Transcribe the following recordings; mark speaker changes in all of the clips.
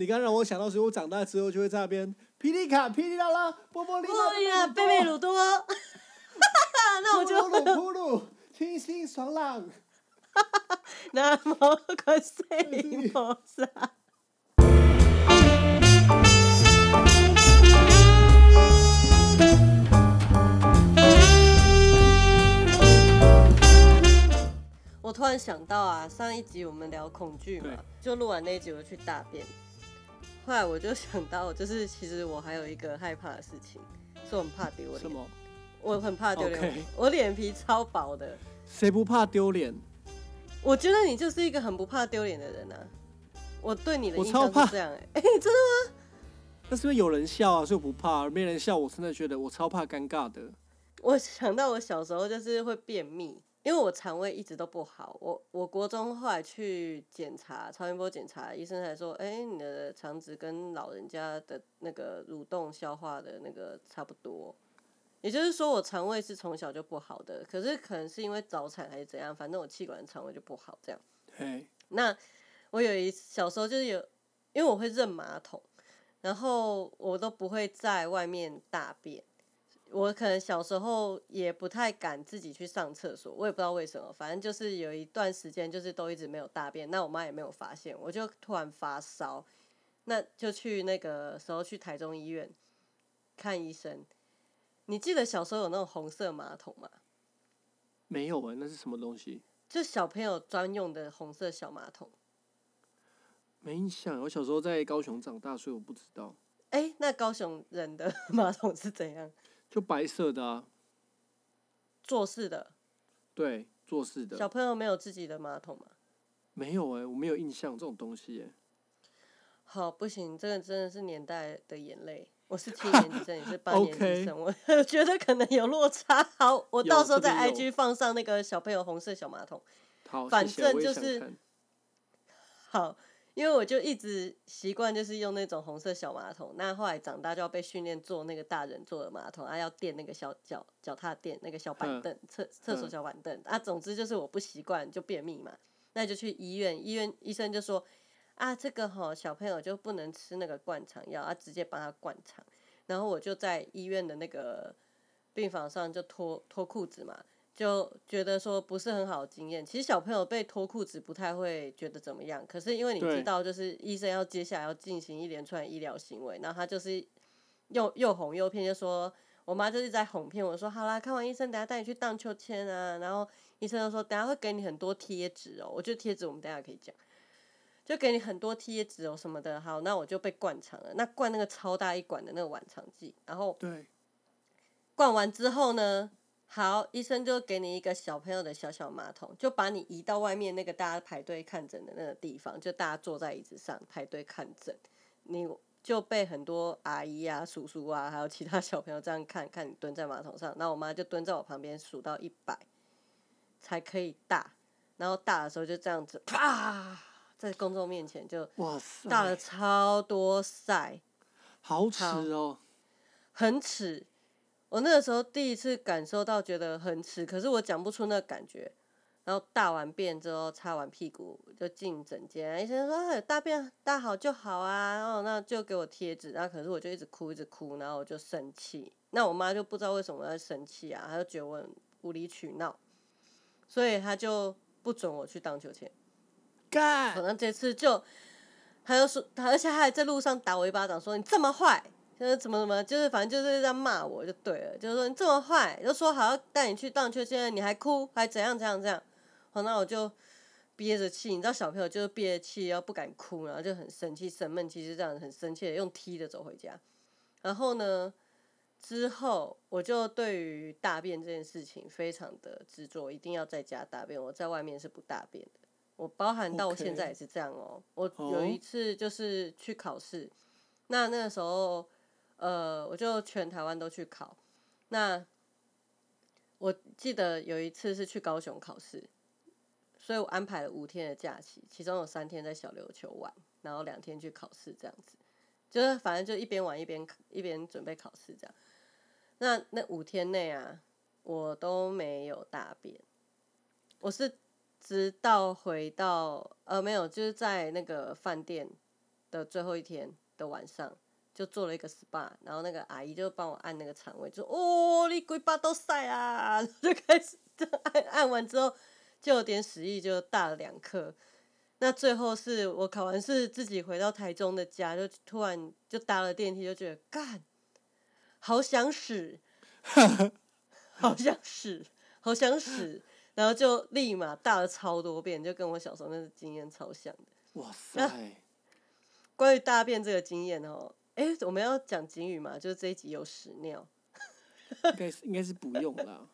Speaker 1: 你刚让我想到，所以我长大之后就会在那边霹雳卡、霹雳啦啦、波波利
Speaker 2: 哎呀，贝贝鲁多，那我就
Speaker 1: 扑噜扑噜，清新爽朗。
Speaker 2: 南无观世音菩萨。我突然想到啊，上一集我们聊恐惧嘛，就录完那一集我去大便，后来我就想到，就是其实我还有一个害怕的事情，是我很怕丢脸。
Speaker 1: 什么？
Speaker 2: 我很怕丢脸我脸皮超薄的。
Speaker 1: 谁不怕丢脸？
Speaker 2: 我觉得你就是一个很不怕丢脸的人啊。我对你的印象是这样、欸，哎、真的吗
Speaker 1: 那是因为有人笑啊，所以我不怕；没人笑，我真的觉得我超怕尴尬的。
Speaker 2: 我想到我小时候就是会便秘，因为我肠胃一直都不好。我我国中后来去检查超音波检查，医生才说，哎、你的肠子跟老人家的那个蠕动消化的那个差不多。也就是说，我肠胃是从小就不好的，可是可能是因为早产还是怎样，反正我气管肠胃就不好这样。
Speaker 1: 对，
Speaker 2: 那我有一小时候就是有，因为我会认马桶，然后我都不会在外面大便。我可能小时候也不太敢自己去上厕所，我也不知道为什么，反正就是有一段时间就是都一直没有大便，那我妈也没有发现，我就突然发烧，那就去那个时候去台中医院看医生。你记得小时候有那种红色马桶吗？
Speaker 1: 没有哎、那是什么东西？
Speaker 2: 就小朋友专用的红色小马桶。
Speaker 1: 没印象。我小时候在高雄长大，所以我不知道。
Speaker 2: 哎、那高雄人的 马桶是怎样？
Speaker 1: 就白色的啊，
Speaker 2: 做事的，
Speaker 1: 对，做事的小。
Speaker 2: 朋友没有自己的马桶吗？
Speaker 1: 没有哎、我没有印象这种东西哎、
Speaker 2: 好，不行，这个真的是年代的眼泪。我是七年级生，你是八年级生 我觉得可能有落差。好，我到时候在 IG 放上那个小朋友红色小马桶。
Speaker 1: 好，
Speaker 2: 反正就是好，因为我就一直习惯就是用那种红色小马桶。那后来长大就要被训练坐那个大人坐的马桶，啊，要垫那个小脚脚踏垫那个小板
Speaker 1: 嗯
Speaker 2: 凳，厕厕所
Speaker 1: 嗯
Speaker 2: 小板凳啊。总之就是我不习惯，就便秘嘛。那就去医院，医院医生就说啊，这个哈小朋友就不能吃那个灌肠药，啊，直接帮他灌肠。然后我就在医院的那个病房上就脱脱裤子嘛，就觉得说不是很好的经验。其实小朋友被脱裤子不太会觉得怎么样，可是因为你知道，就是医生要接下来要进行一连串的医疗行为，然后他就是又又哄又骗，就说我妈就是在哄骗我说，好啦，看完医生，等下带你去荡秋千啊。然后医生就说，等下会给你很多贴纸哦，我觉得贴纸我们等下可以讲。就给你很多贴纸哦什么的，好，那我就被灌肠了。那灌那个超大一管的那个晚肠剂，然后
Speaker 1: 对，
Speaker 2: 灌完之后呢，好，医生就给你一个小朋友的小小马桶，就把你移到外面那个大家排队看诊的那个地方，就大家坐在椅子上排队看诊，你就被很多阿姨啊、叔叔啊，还有其他小朋友这样看看你蹲在马桶上，那我妈就蹲在我旁边数到一百才可以大，然后大的时候就这样子啪，在公众面前就
Speaker 1: 哇塞，
Speaker 2: 大了超多塞。
Speaker 1: 好耻哦、
Speaker 2: 很耻。我那个时候第一次感受到觉得很耻，可是我讲不出那个感觉。然后大完便之后，擦完屁股就进诊间，医生说：“哎，大便大好就好啊。”然后那就给我贴纸，然后可是我就一直哭，一直哭，然后我就生气。那我妈就不知道为什么我在生气啊，她就觉得我很无理取闹，所以她就不准我去荡秋千。
Speaker 1: 干
Speaker 2: 可能这次就，她就说，他而且她还在路上打我一巴掌，说你这么坏，就是怎么怎么，就是反正就是在骂我就对了，就是说你这么坏，就说好要带你去荡秋千，你还哭，还怎样怎样怎样，好，那我就憋着气，你知道小朋友就是憋着气，然后不敢哭，然后就很生气、生闷气，就这样很生气的用踢的走回家，然后呢？之后，我就对于大便这件事情非常的执着，一定要在家大便，我在外面是不大便的。我包含到现在也是这样哦。我
Speaker 1: 哦
Speaker 2: 有一次就是去考试，那那个时候，呃，我就全台湾都去考。那我记得有一次是去高雄考试，所以我安排了五天的假期，其中有三天在小琉球玩，然后两天去考试，这样子，就是反正就一边玩一边一边准备考试这样。那那五天内啊，我都没有大便，我是直到回到呃没有，就是在那个饭店的最后一天的晚上，就做了一个 SPA，然后那个阿姨就帮我按那个肠胃，就哦，你鬼巴都晒啊，就开始就按按完之后就有点屎意，就大了两颗。那最后是我考完试自己回到台中的家，就突然就搭了电梯，就觉得干，好想屎，好想屎，好想屎，然后就立马大了超多遍，就跟我小时候那个经验超像的。
Speaker 1: 哇塞，
Speaker 2: 关于大便这个经验哦，哎，我们要讲警语嘛？就是这一集有屎尿。
Speaker 1: 应该是应该是不用啦。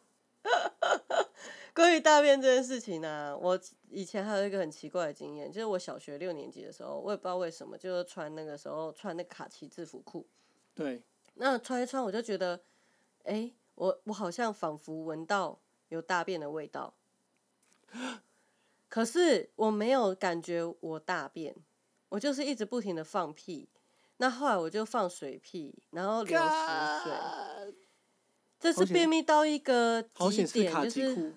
Speaker 2: 关于大便这件事情呢，我以前还有一个很奇怪的经验，就是我小学六年级的时候，我也不知道为什么，就是穿那个时候穿那卡其制服裤，
Speaker 1: 对，
Speaker 2: 那穿一穿我就觉得，哎，我我好像仿佛闻到有大便的味道，可是我没有感觉我大便，我就是一直不停的放屁，那后来我就放水屁，然后流食水，这是便秘到一个极点，就是。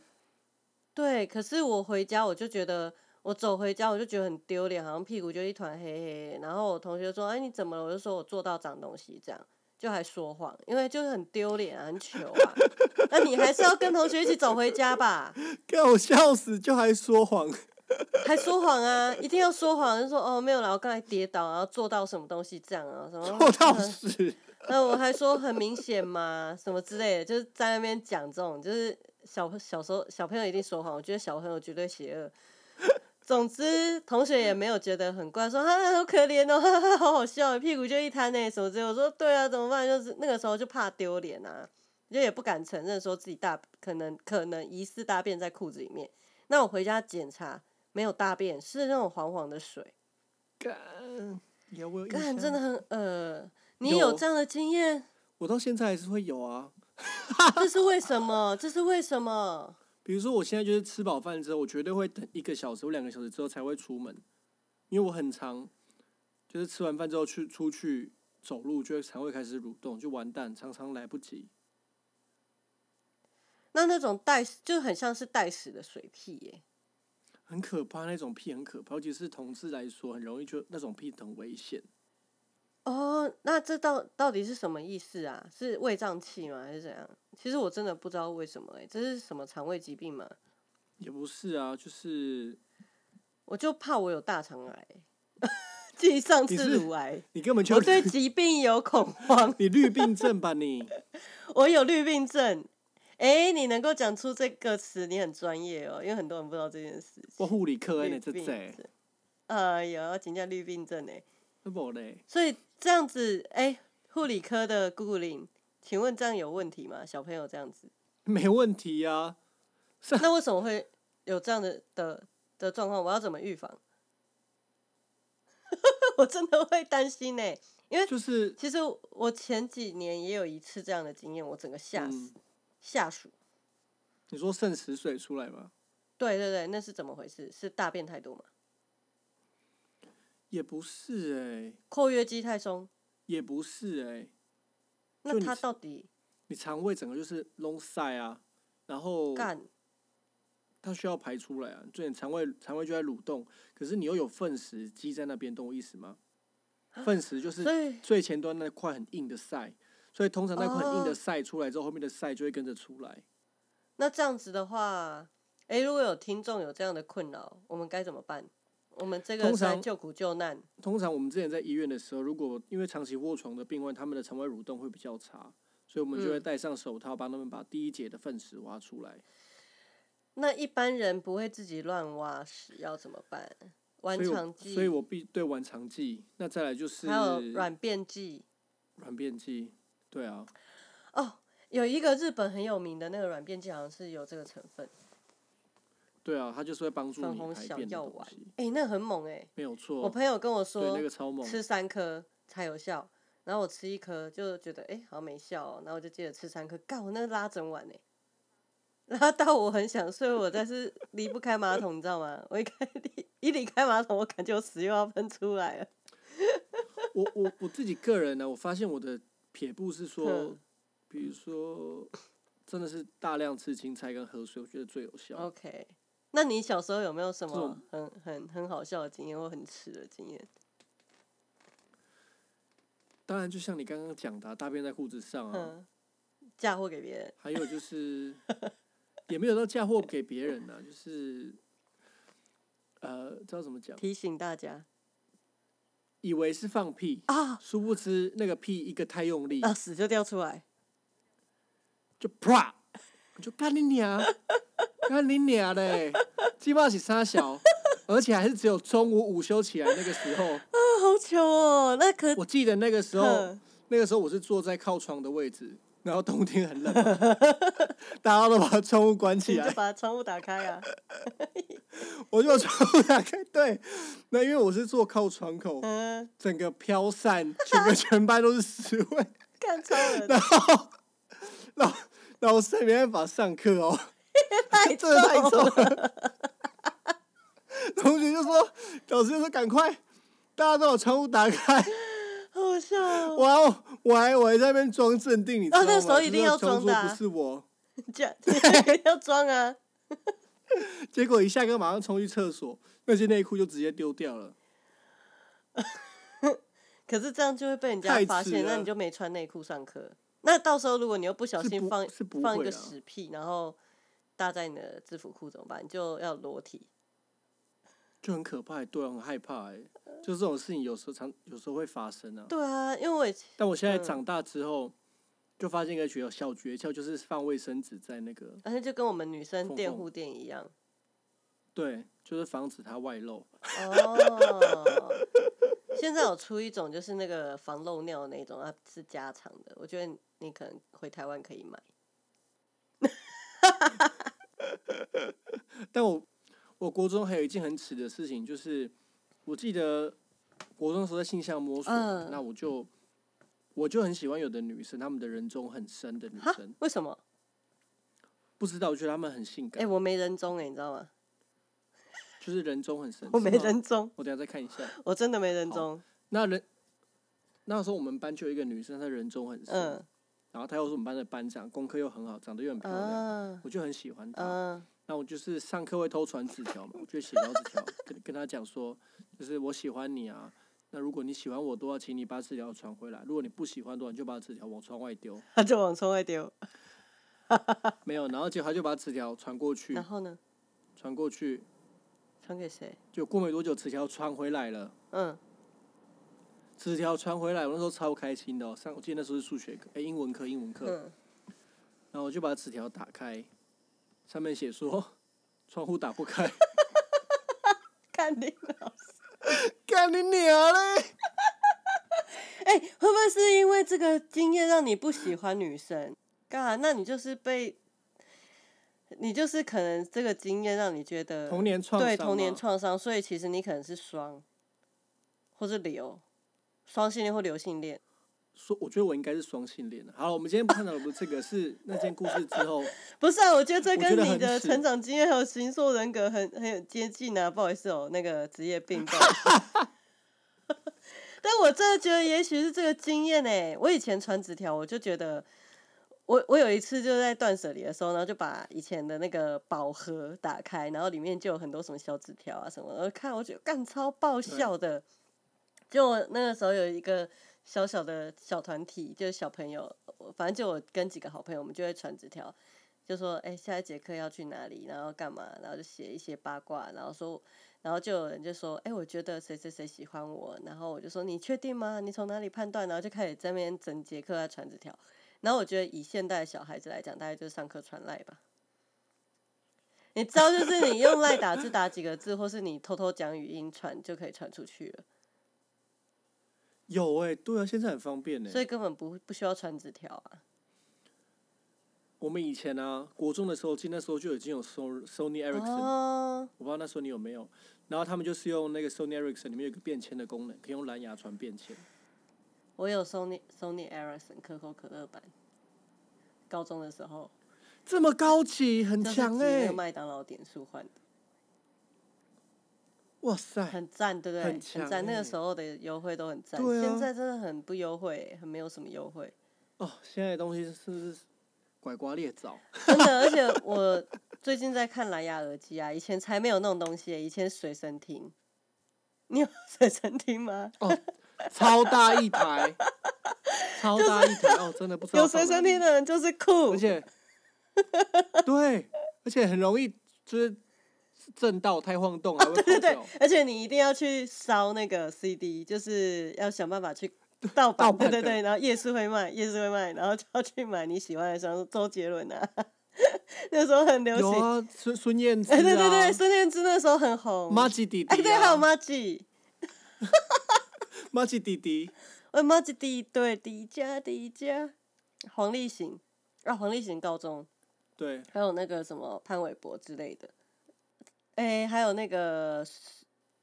Speaker 2: 对，可是我回家我就觉得，我走回家我就觉得很丢脸，好像屁股就一团黑黑。然后我同学说：“哎，你怎么了？”我就说我做到长东西，这样就还说谎，因为就是很丢脸啊，很糗啊。那你还是要跟同学一起走回家吧，
Speaker 1: 给我笑死，就还说谎。
Speaker 2: 还说谎啊，一定要说谎，就说哦没有啦，我刚才跌倒，然后做到什么东西这样啊，什么
Speaker 1: 做到
Speaker 2: 那我还说很明显嘛，什么之类的，就是在那边讲这种，就是小小时候小朋友一定说谎，我觉得小朋友绝对邪恶。总之，同学也没有觉得很怪，说啊好可怜哦，哈哈好好笑，屁股就一摊呢什么之类。我说对啊，怎么办？就是那个时候就怕丢脸啊，就也不敢承认说自己大可能可能疑似大便在裤子里面。那我回家检查没有大便，是那种黄黄的水，
Speaker 1: 干，有我有
Speaker 2: 干真的很呃，你
Speaker 1: 有
Speaker 2: 有这样的经验？
Speaker 1: 我到现在还是会有啊。
Speaker 2: 这是为什么？这是为什么？
Speaker 1: 比如说，我现在就是吃饱饭之后，我绝对会等一个小时或两个小时之后才会出门，因为我很常就是吃完饭之后去出去走路，就会肠胃开始蠕动，就完蛋，常常来不及。
Speaker 2: 那那种带就很像是带屎的水屁耶。
Speaker 1: 很可怕，那种屁很可怕，尤其是同志来说，很容易就那种屁很危险。
Speaker 2: 哦，那这到到底是什么意思啊？是胃胀气吗？还是怎样？其实我真的不知道为什么哎，这是什么肠胃疾病吗？
Speaker 1: 也不是啊，就是
Speaker 2: 我就怕我有大肠癌，继上次乳癌，
Speaker 1: 你根本就
Speaker 2: 我对 疾病有恐慌，
Speaker 1: 你绿病症吧你？
Speaker 2: 我有绿病症。哎，你能够讲出这个词，你很专业哦，因为很多人不知道这件事情。
Speaker 1: 我护理科哎，
Speaker 2: 绿病
Speaker 1: 你这这，
Speaker 2: 哎呦，请假绿病症哎。
Speaker 1: 那不嘞？
Speaker 2: 所以这样子，哎、护理科的姑姑林，请问这样有问题吗？小朋友这样子，
Speaker 1: 没问题啊。
Speaker 2: 那为什么会有这样的的的状况？我要怎么预防？我真的会担心呢、因为
Speaker 1: 就是
Speaker 2: 其实我前几年也有一次这样的经验，我整个吓死、
Speaker 1: 嗯
Speaker 2: 吓鼠。
Speaker 1: 你说肾死水出来吗？
Speaker 2: 对对对，那是怎么回事？是大便太多吗？
Speaker 1: 也不是哎、
Speaker 2: 括约肌太松？
Speaker 1: 也不是哎、就
Speaker 2: 那
Speaker 1: 他
Speaker 2: 到底
Speaker 1: 你肠胃整个就是隆塞啊，然后
Speaker 2: 干？
Speaker 1: 它需要排出来啊，就你肠胃肠胃就在蠕动，可是你又有粪石积在那边，懂我意思吗？粪石就是最前端那块很硬的塞，所以通常那块很硬
Speaker 2: 哦
Speaker 1: 的塞出来之后，后面的塞就会跟着出来。
Speaker 2: 那这样子的话，诶，如果有听众有这样的困扰，我们该怎么办？我们这个
Speaker 1: 通
Speaker 2: 救苦救难。
Speaker 1: 通常我们之前在医院的时候，如果因为长期卧床的病患，他们的肠胃蠕动会比较差，所以我们就会
Speaker 2: 嗯
Speaker 1: 戴上手套，帮他们把第一节的粪石挖出来。
Speaker 2: 那一般人不会自己乱挖屎，要怎么办？顽
Speaker 1: 所以
Speaker 2: 肠剂，
Speaker 1: 所以我必对顽肠剂，那再来就是
Speaker 2: 还有软便剂。
Speaker 1: 软便剂，对啊，
Speaker 2: 哦，有一个日本很有名的那个软便剂，好像是有这个成分，
Speaker 1: 对啊，它就是会帮助
Speaker 2: 粉红小
Speaker 1: 你排便的
Speaker 2: 药丸
Speaker 1: 东西，。
Speaker 2: 诶，那很猛诶。
Speaker 1: 没有错。
Speaker 2: 我朋友跟我
Speaker 1: 对
Speaker 2: 说
Speaker 1: 那，个超猛，
Speaker 2: 吃三颗才有效，然后我吃一颗就觉得诶好像没效、哦，然后我就接着吃三颗，干我那个拉整晚呢，拉到我很想睡，我但是离不开马桶，你知道吗？我一开离一离开马桶，我感觉我屎又要喷出来了。
Speaker 1: 我我我自己个人呢，我发现我的撇步是说，比如说，真的是大量吃青菜跟喝水，我觉得最有效。
Speaker 2: OK，那你小时候有没有什么很很很好笑的经验或很耻的经验？
Speaker 1: 当然就像你刚刚讲的啊、大便在裤子上啊，
Speaker 2: 嗯，嫁祸给别人。
Speaker 1: 还有就是 也没有到嫁祸给别人呢、就是呃，知道怎么讲？
Speaker 2: 提醒大家
Speaker 1: 以为是放屁，
Speaker 2: 啊
Speaker 1: 殊不知那个屁一个太用力，
Speaker 2: 啊，屎就掉出来。
Speaker 1: 就啪，就干你娘，干你娘嘞！鸡巴是沙小，而且还是只有中午午休起来那个时候。
Speaker 2: 啊，好糗哦！那可
Speaker 1: 我记得那个时候，那个时候我是坐在靠窗的位置，然后冬天很冷，大家都把窗户关起来
Speaker 2: 把窗户打开啊。
Speaker 1: 我就把窗户打开。对，那因为我是坐靠窗口，
Speaker 2: 嗯，
Speaker 1: 整个飘散，整个全班都是屎味，
Speaker 2: 干超人
Speaker 1: 然后老老师也没办法上课哦，
Speaker 2: 太
Speaker 1: 真的太
Speaker 2: 臭。了。
Speaker 1: 同学就说，老师就说赶快，大家都把窗户打开。
Speaker 2: 好笑哦！
Speaker 1: 我还我还我还在那边装镇定，你知道吗？
Speaker 2: 那时候一定要
Speaker 1: 就是装
Speaker 2: 装的啊
Speaker 1: 不是我。
Speaker 2: 要装啊！
Speaker 1: 结果一下课马上冲去厕所，那些内裤就直接丢掉了。
Speaker 2: 可是这样就会被人家
Speaker 1: 太
Speaker 2: 发现，那你就没穿内裤上课。那到时候如果你又不小心放放一个屎屁，然后搭在你的制服裤怎么办？你就要裸体。
Speaker 1: 就很可怕，对啊，很害怕哎。就这种事情有时候常有时候会发生啊。
Speaker 2: 对啊，因为我
Speaker 1: 但我现在
Speaker 2: 嗯
Speaker 1: 长大之后，就发现一个诀小诀窍，就是放卫生纸在那个
Speaker 2: 而且就跟我们女生垫护垫一样。
Speaker 1: 对，就是防止它外漏。
Speaker 2: 哦，现在有出一种就是那个防漏尿的那种，啊是加长的，我觉得你可能回台湾可以买。
Speaker 1: 但我我国中还有一件很耻的事情，就是我记得国中的时候在性向摸索，
Speaker 2: 嗯
Speaker 1: 那我就我就很喜欢有的女生，她们的人中很深的女
Speaker 2: 哈
Speaker 1: 生，？
Speaker 2: 为什么？
Speaker 1: 不知道，我觉得她们很性
Speaker 2: 哎、
Speaker 1: 感，
Speaker 2: 我没人中哎、你知道吗？
Speaker 1: 就是人中很深。
Speaker 2: 我没
Speaker 1: 是吗
Speaker 2: 人中，
Speaker 1: 我等一下再看一下。
Speaker 2: 我真的没人中。
Speaker 1: 那人那时候我们班就有一个女生，她人中很深，
Speaker 2: 嗯
Speaker 1: 然后她又是我们班的班长，功课又很好，长得又很漂亮，
Speaker 2: 啊
Speaker 1: 我就很喜欢她。
Speaker 2: 嗯
Speaker 1: 那我就是上课会偷传纸条嘛，我就写小纸条跟跟他讲说，就是我喜欢你啊。那如果你喜欢我的话，请你把纸条传回来；如果你不喜欢的话，你就把纸条往窗外丢。
Speaker 2: 他就往窗外丢。
Speaker 1: 没有，然后结果他就把纸条传过去
Speaker 2: 然，后呢？
Speaker 1: 传过去，
Speaker 2: 传给谁？
Speaker 1: 就过没多久，纸条传回来了。
Speaker 2: 嗯，
Speaker 1: 纸条传回来，我那时候超开心的、哦。上我记得那时候是数学课，哎、英文课，英文课。
Speaker 2: 嗯，
Speaker 1: 然后我就把纸条打开，上面写说 窗户打不开，
Speaker 2: 看你老师。
Speaker 1: 干你娘嘞！
Speaker 2: 哎、会不会是因为这个经验让你不喜欢女生？干，那你就是被，你就是可能这个经验让你觉得
Speaker 1: 童年创伤
Speaker 2: 对童年创伤，所以其实你可能是双，或是流，双性恋或流性恋。
Speaker 1: 说我觉得我应该是双性恋的。好了，我们今天不探讨的不是这个，是那件故事之后，
Speaker 2: 不是啊，我觉得这跟你的成长经验还有星座人格很很有接近啊。不好意思哦，那个职业病。但我真的觉得，也许是这个经验呢。我以前传纸条，我就觉得，我我有一次就在断舍离的时候，然后就把以前的那个宝盒打开，然后里面就有很多什么小纸条啊什么的，我看我觉得干超爆笑的。就我那个时候有一个小小的小团体，就是小朋友，反正就我跟几个好朋友，我们就会传纸条，就说哎、下一节课要去哪里，然后干嘛，然后就写一些八卦，然后说，然后就有人就说哎、我觉得谁谁谁喜欢我，然后我就说你确定吗？你从哪里判断？然后就开始在那边整节课在传纸条，然后我觉得以现代小孩子来讲，大概就是上课传赖吧。你知道，就是你用赖打字打几个字，或是你偷偷讲语音传，就可以传出去了，
Speaker 1: 有哎、对啊，现在很方便呢、
Speaker 2: 所以根本不不需要传纸条啊。
Speaker 1: 我们以前啊，国中的时候，记得那时候就已经有 Sony Ericsson，、
Speaker 2: 哦，
Speaker 1: 我不知道那时候你有没有。然后他们就是用那个 Sony Ericsson 里面有一个便签的功能，可以用蓝牙传便签。
Speaker 2: 我有 Sony Sony Ericsson 可口可乐版，高中的时候。
Speaker 1: 这么高级，很
Speaker 2: 就是
Speaker 1: 强哎、
Speaker 2: 麦当劳点数换的，
Speaker 1: 哇塞！
Speaker 2: 很赞，对不对？
Speaker 1: 很
Speaker 2: 很
Speaker 1: 强
Speaker 2: 赞，那个
Speaker 1: 欸
Speaker 2: 时候的优惠都很赞，现在真的很不优惠，很没有什么优惠，
Speaker 1: 哦，现在的东西是不是拐瓜裂枣？
Speaker 2: 真的。而且我最近在看蓝牙耳机啊，以前才没有那种东西耶，以前随身听。你有 随身听吗？
Speaker 1: 超大一台，超大一台哦，真的不知道
Speaker 2: 有随身听
Speaker 1: 的，
Speaker 2: 的人就是酷
Speaker 1: 而。且 对，而且很容易就是震到太晃动，还会
Speaker 2: 对对对。，而且你一定要去烧那个 CD，就是要想办法去盗版，对对对，然后夜市会卖，夜市会卖，然后就要去买你喜欢的，像周杰伦啊，那时候很流行。
Speaker 1: 有啊，孙孙燕姿
Speaker 2: 哎，
Speaker 1: 啊，
Speaker 2: 对对对，孙燕姿那时候很红。
Speaker 1: 马吉弟弟、啊，
Speaker 2: 哎，对，还有马吉，
Speaker 1: 马吉弟弟，
Speaker 2: 呃，马吉第一对第一家第一家，黄立行啊，黄立行高中，
Speaker 1: 对，
Speaker 2: 还有那个什么潘玮柏之类的，哎，还有那个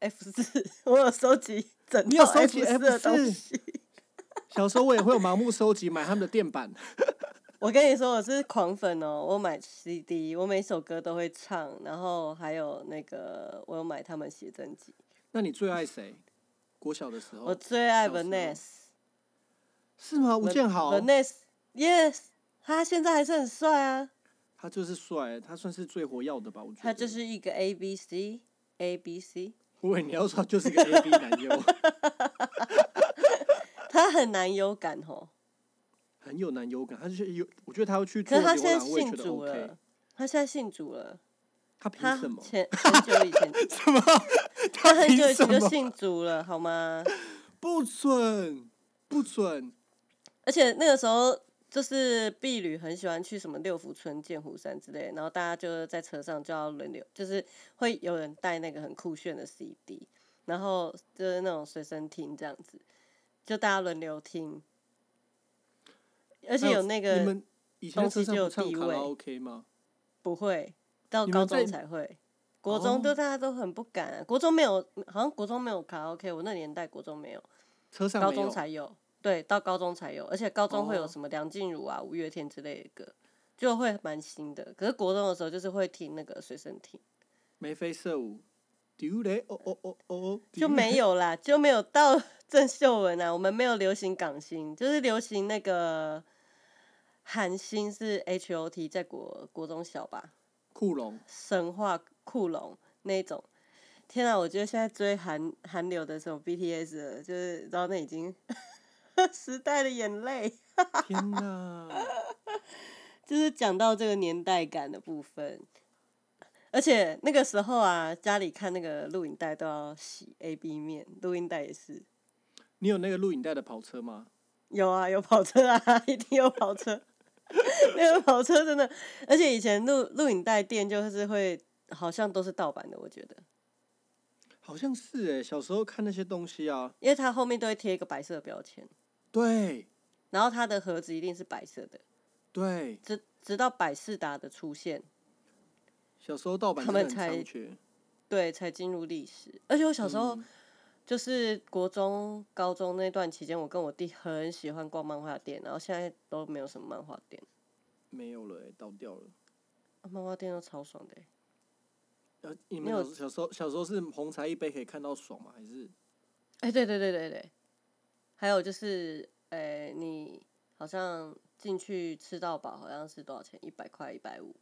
Speaker 2: F 四，我有收集整
Speaker 1: 你有
Speaker 2: 套
Speaker 1: 收集
Speaker 2: F 四的
Speaker 1: F4
Speaker 2: 东西。
Speaker 1: 小时候我也会有盲目收集，买他们的电板。
Speaker 2: 我跟你说，我是狂粉哦！我买 CD，我每首歌都会唱，然后还有那个我有买他们写真集。
Speaker 1: 那你最爱谁？国小的时候我
Speaker 2: 最爱 Vanessa，
Speaker 1: 是吗？吴建豪
Speaker 2: ，Vanessa，Yes，他现在还是很帅啊！
Speaker 1: 他就是帅，他算是最活跃的吧？我觉得
Speaker 2: 他就是一个 A B C A B C，
Speaker 1: 我以为你要说他就是个 A B 男优，
Speaker 2: 他很男优感哦。
Speaker 1: 很有男优感。他就是有，我觉得他要去
Speaker 2: 可
Speaker 1: 做
Speaker 2: 是他现在
Speaker 1: 牛郎，我也觉得
Speaker 2: 信主
Speaker 1: OK
Speaker 2: 了。，他现在信主了。
Speaker 1: 他凭什么？
Speaker 2: 前很久以前，
Speaker 1: 什么？
Speaker 2: 他很久以前就信主了，好吗？
Speaker 1: 不准，不准！
Speaker 2: 而且那个时候就是婢女很喜欢去什么六福村、剑湖山之类，然后大家就在车上就要轮流，就是会有人带那个很酷炫的 CD，然后就是那种随身听这样子，就大家轮流听，而且有那个
Speaker 1: 你们以前在车上
Speaker 2: 东西就有
Speaker 1: 卡拉 OK 吗？
Speaker 2: 不会，到高中才会。国中
Speaker 1: 哦
Speaker 2: 都大家都很不敢、啊，国中没有，好像国中没有卡拉 OK，我那年代国中没有。
Speaker 1: 车上高中。
Speaker 2: 才有，对，到高中才有，而且高中会有
Speaker 1: 哦
Speaker 2: 什么梁静茹啊、五月天之类的歌，就会蛮新的。可是国中的时候就是会听那个随身听，
Speaker 1: 眉飞色舞，丢嘞哦哦哦哦哦，
Speaker 2: 就没有啦，就没有到 郑秀文啊，我们没有流行港星，就是流行那个韩星是 H O T，在国国中小吧，
Speaker 1: 酷龙。
Speaker 2: 神话酷龙那一种。天啊，我觉得现在追韩韩流的时候 BTS，就是然后那已经 时代的眼泪。
Speaker 1: 天哪！
Speaker 2: 就是讲到这个年代感的部分，而且那个时候啊，家里看那个录影带都要洗 A B 面，录音带也是
Speaker 1: 你有那个录影带的跑车吗？
Speaker 2: 有啊，有跑车啊，一定有跑车。那个跑车真的，而且以前录录影带店就是会，好像都是盗版的，我觉得，
Speaker 1: 好像是诶，小时候看那些东西啊，
Speaker 2: 因为它后面都会贴一个白色的标签，
Speaker 1: 对
Speaker 2: 然后它的盒子一定是白色的，
Speaker 1: 对，
Speaker 2: 直直到百事达的出现，
Speaker 1: 小时候盗版的
Speaker 2: 们才
Speaker 1: 很猖獗。
Speaker 2: 对，才进入历史。而且我小时候、
Speaker 1: 嗯
Speaker 2: 就是国中、高中那段期间，我跟我弟很喜欢逛漫画店，然后现在都没有什么漫画店，
Speaker 1: 没有了诶，倒掉了。
Speaker 2: 啊漫画店都超爽的欸。
Speaker 1: 呃，你们小小时候小时候是红茶一杯可以看到爽吗？还是
Speaker 2: 哎、对对对对对，还有就是，哎、你好像进去吃到饱，好像是多少钱？一百块、一百五，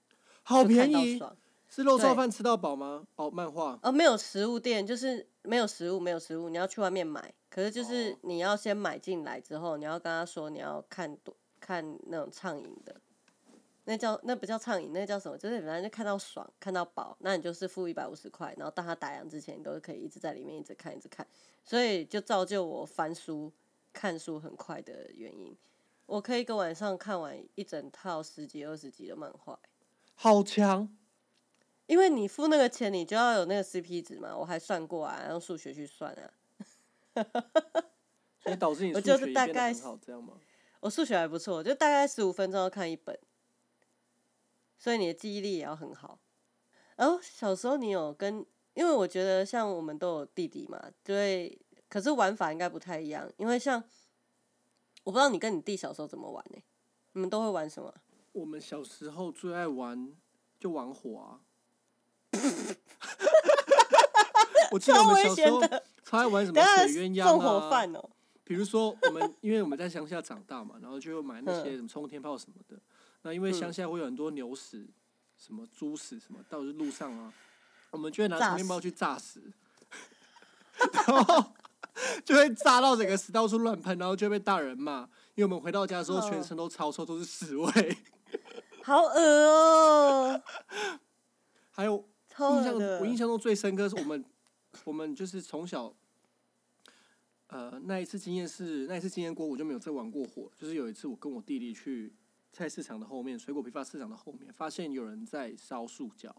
Speaker 1: 好便宜？
Speaker 2: 到。
Speaker 1: 是肉燥
Speaker 2: 对
Speaker 1: 饭吃到饱吗？哦，漫画
Speaker 2: 哦，没有食物店，就是没有食物，没有食物，你要去外面买。可是就是
Speaker 1: 哦
Speaker 2: 你要先买进来之后，你要跟他说你要看多看那种畅饮的，那叫那不叫畅饮，那叫什么？就是反正就看到爽，看到饱，那你就是付一百五十块，然后到他打烊之前，你都可以一直在里面一直看一直看，所以就造就我翻书看书很快的原因。我可以一个晚上看完一整套十几二十集的漫画。
Speaker 1: 好强，
Speaker 2: 因为你付那个钱，你就要有那个 CP 值嘛，我还算过啊，用数学去算啊。
Speaker 1: 所以导致你
Speaker 2: 我就是大概
Speaker 1: 好，这样吗？
Speaker 2: 我数学还不错，就大概十五分钟要看一本，所以你的记忆力也要很好。然后小时候你有跟，因为我觉得像我们都有弟弟嘛，就会，可是玩法应该不太一样，因为像我不知道你跟你弟小时候怎么玩呢、你们都会玩什么？
Speaker 1: 我们小时候最爱玩就玩火啊。我记得我
Speaker 2: 超危
Speaker 1: 们小时候超爱玩什么水鸳鸯
Speaker 2: 纵火
Speaker 1: 啊，
Speaker 2: 犯哦、
Speaker 1: 比如说我们，因为我们在乡下长大嘛，然后就会买那些
Speaker 2: 嗯
Speaker 1: 什么冲天炮什么的。那因为乡下会有很多牛屎、什么猪屎什么，到路上啊，我们就会拿
Speaker 2: 炸
Speaker 1: 冲天炮去炸死。然后就会炸到整个屎到处乱喷，然后就会被大人骂。因为我们回到家的时候，
Speaker 2: 哦
Speaker 1: 全身都超臭，都是屎味。
Speaker 2: 好恶哦、
Speaker 1: 还有
Speaker 2: 超
Speaker 1: 印象，我印象中最深刻是我们，我们就是从小，呃，那一次经验是那一次经验过，我就没有再玩过火。就是有一次我跟我弟弟去菜市场的后面，水果批发市场的后面，发现有人在烧塑胶，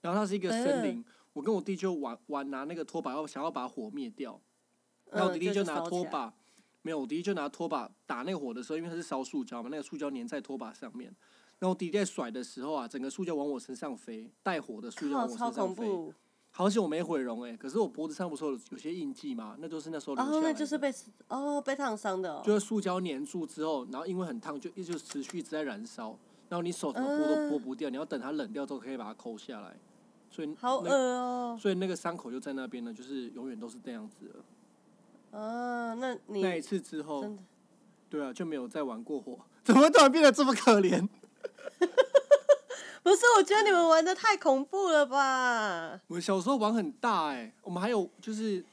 Speaker 1: 然后它是一个森林，我跟我弟就玩玩拿那个拖把要想要把火灭掉，然后弟弟就拿拖把，没有，我弟弟就拿拖把打那个火的时候，因为它是烧塑胶嘛，那个塑胶粘在拖把上面，然后我弟弟在甩的时候啊，整个塑胶往我身上飞，带火的塑胶往，我身上飞。好险我没毁容哎、可是我脖子上不是有有些印记嘛，那就是那时候留下来
Speaker 2: 哦，
Speaker 1: 的。
Speaker 2: 那就是被哦被烫伤的哦。
Speaker 1: 就是塑胶粘住之后，然后因为很烫，就一直持续一直在燃烧，然后你手怎么拨都
Speaker 2: 嗯
Speaker 1: 拨不掉，你要等它冷掉之后可以把它抠下来，所以
Speaker 2: 好恶
Speaker 1: 那
Speaker 2: 哦、
Speaker 1: 所以那个伤口就在那边呢，就是永远都是这样子了。
Speaker 2: 啊，那你
Speaker 1: 那一次之后
Speaker 2: 真，的
Speaker 1: 对啊，就没有再玩过火。怎么突然变得这么可怜？
Speaker 2: 不是？我觉得你们玩的太恐怖了吧？
Speaker 1: 我小时候玩很大哎、我们还有就是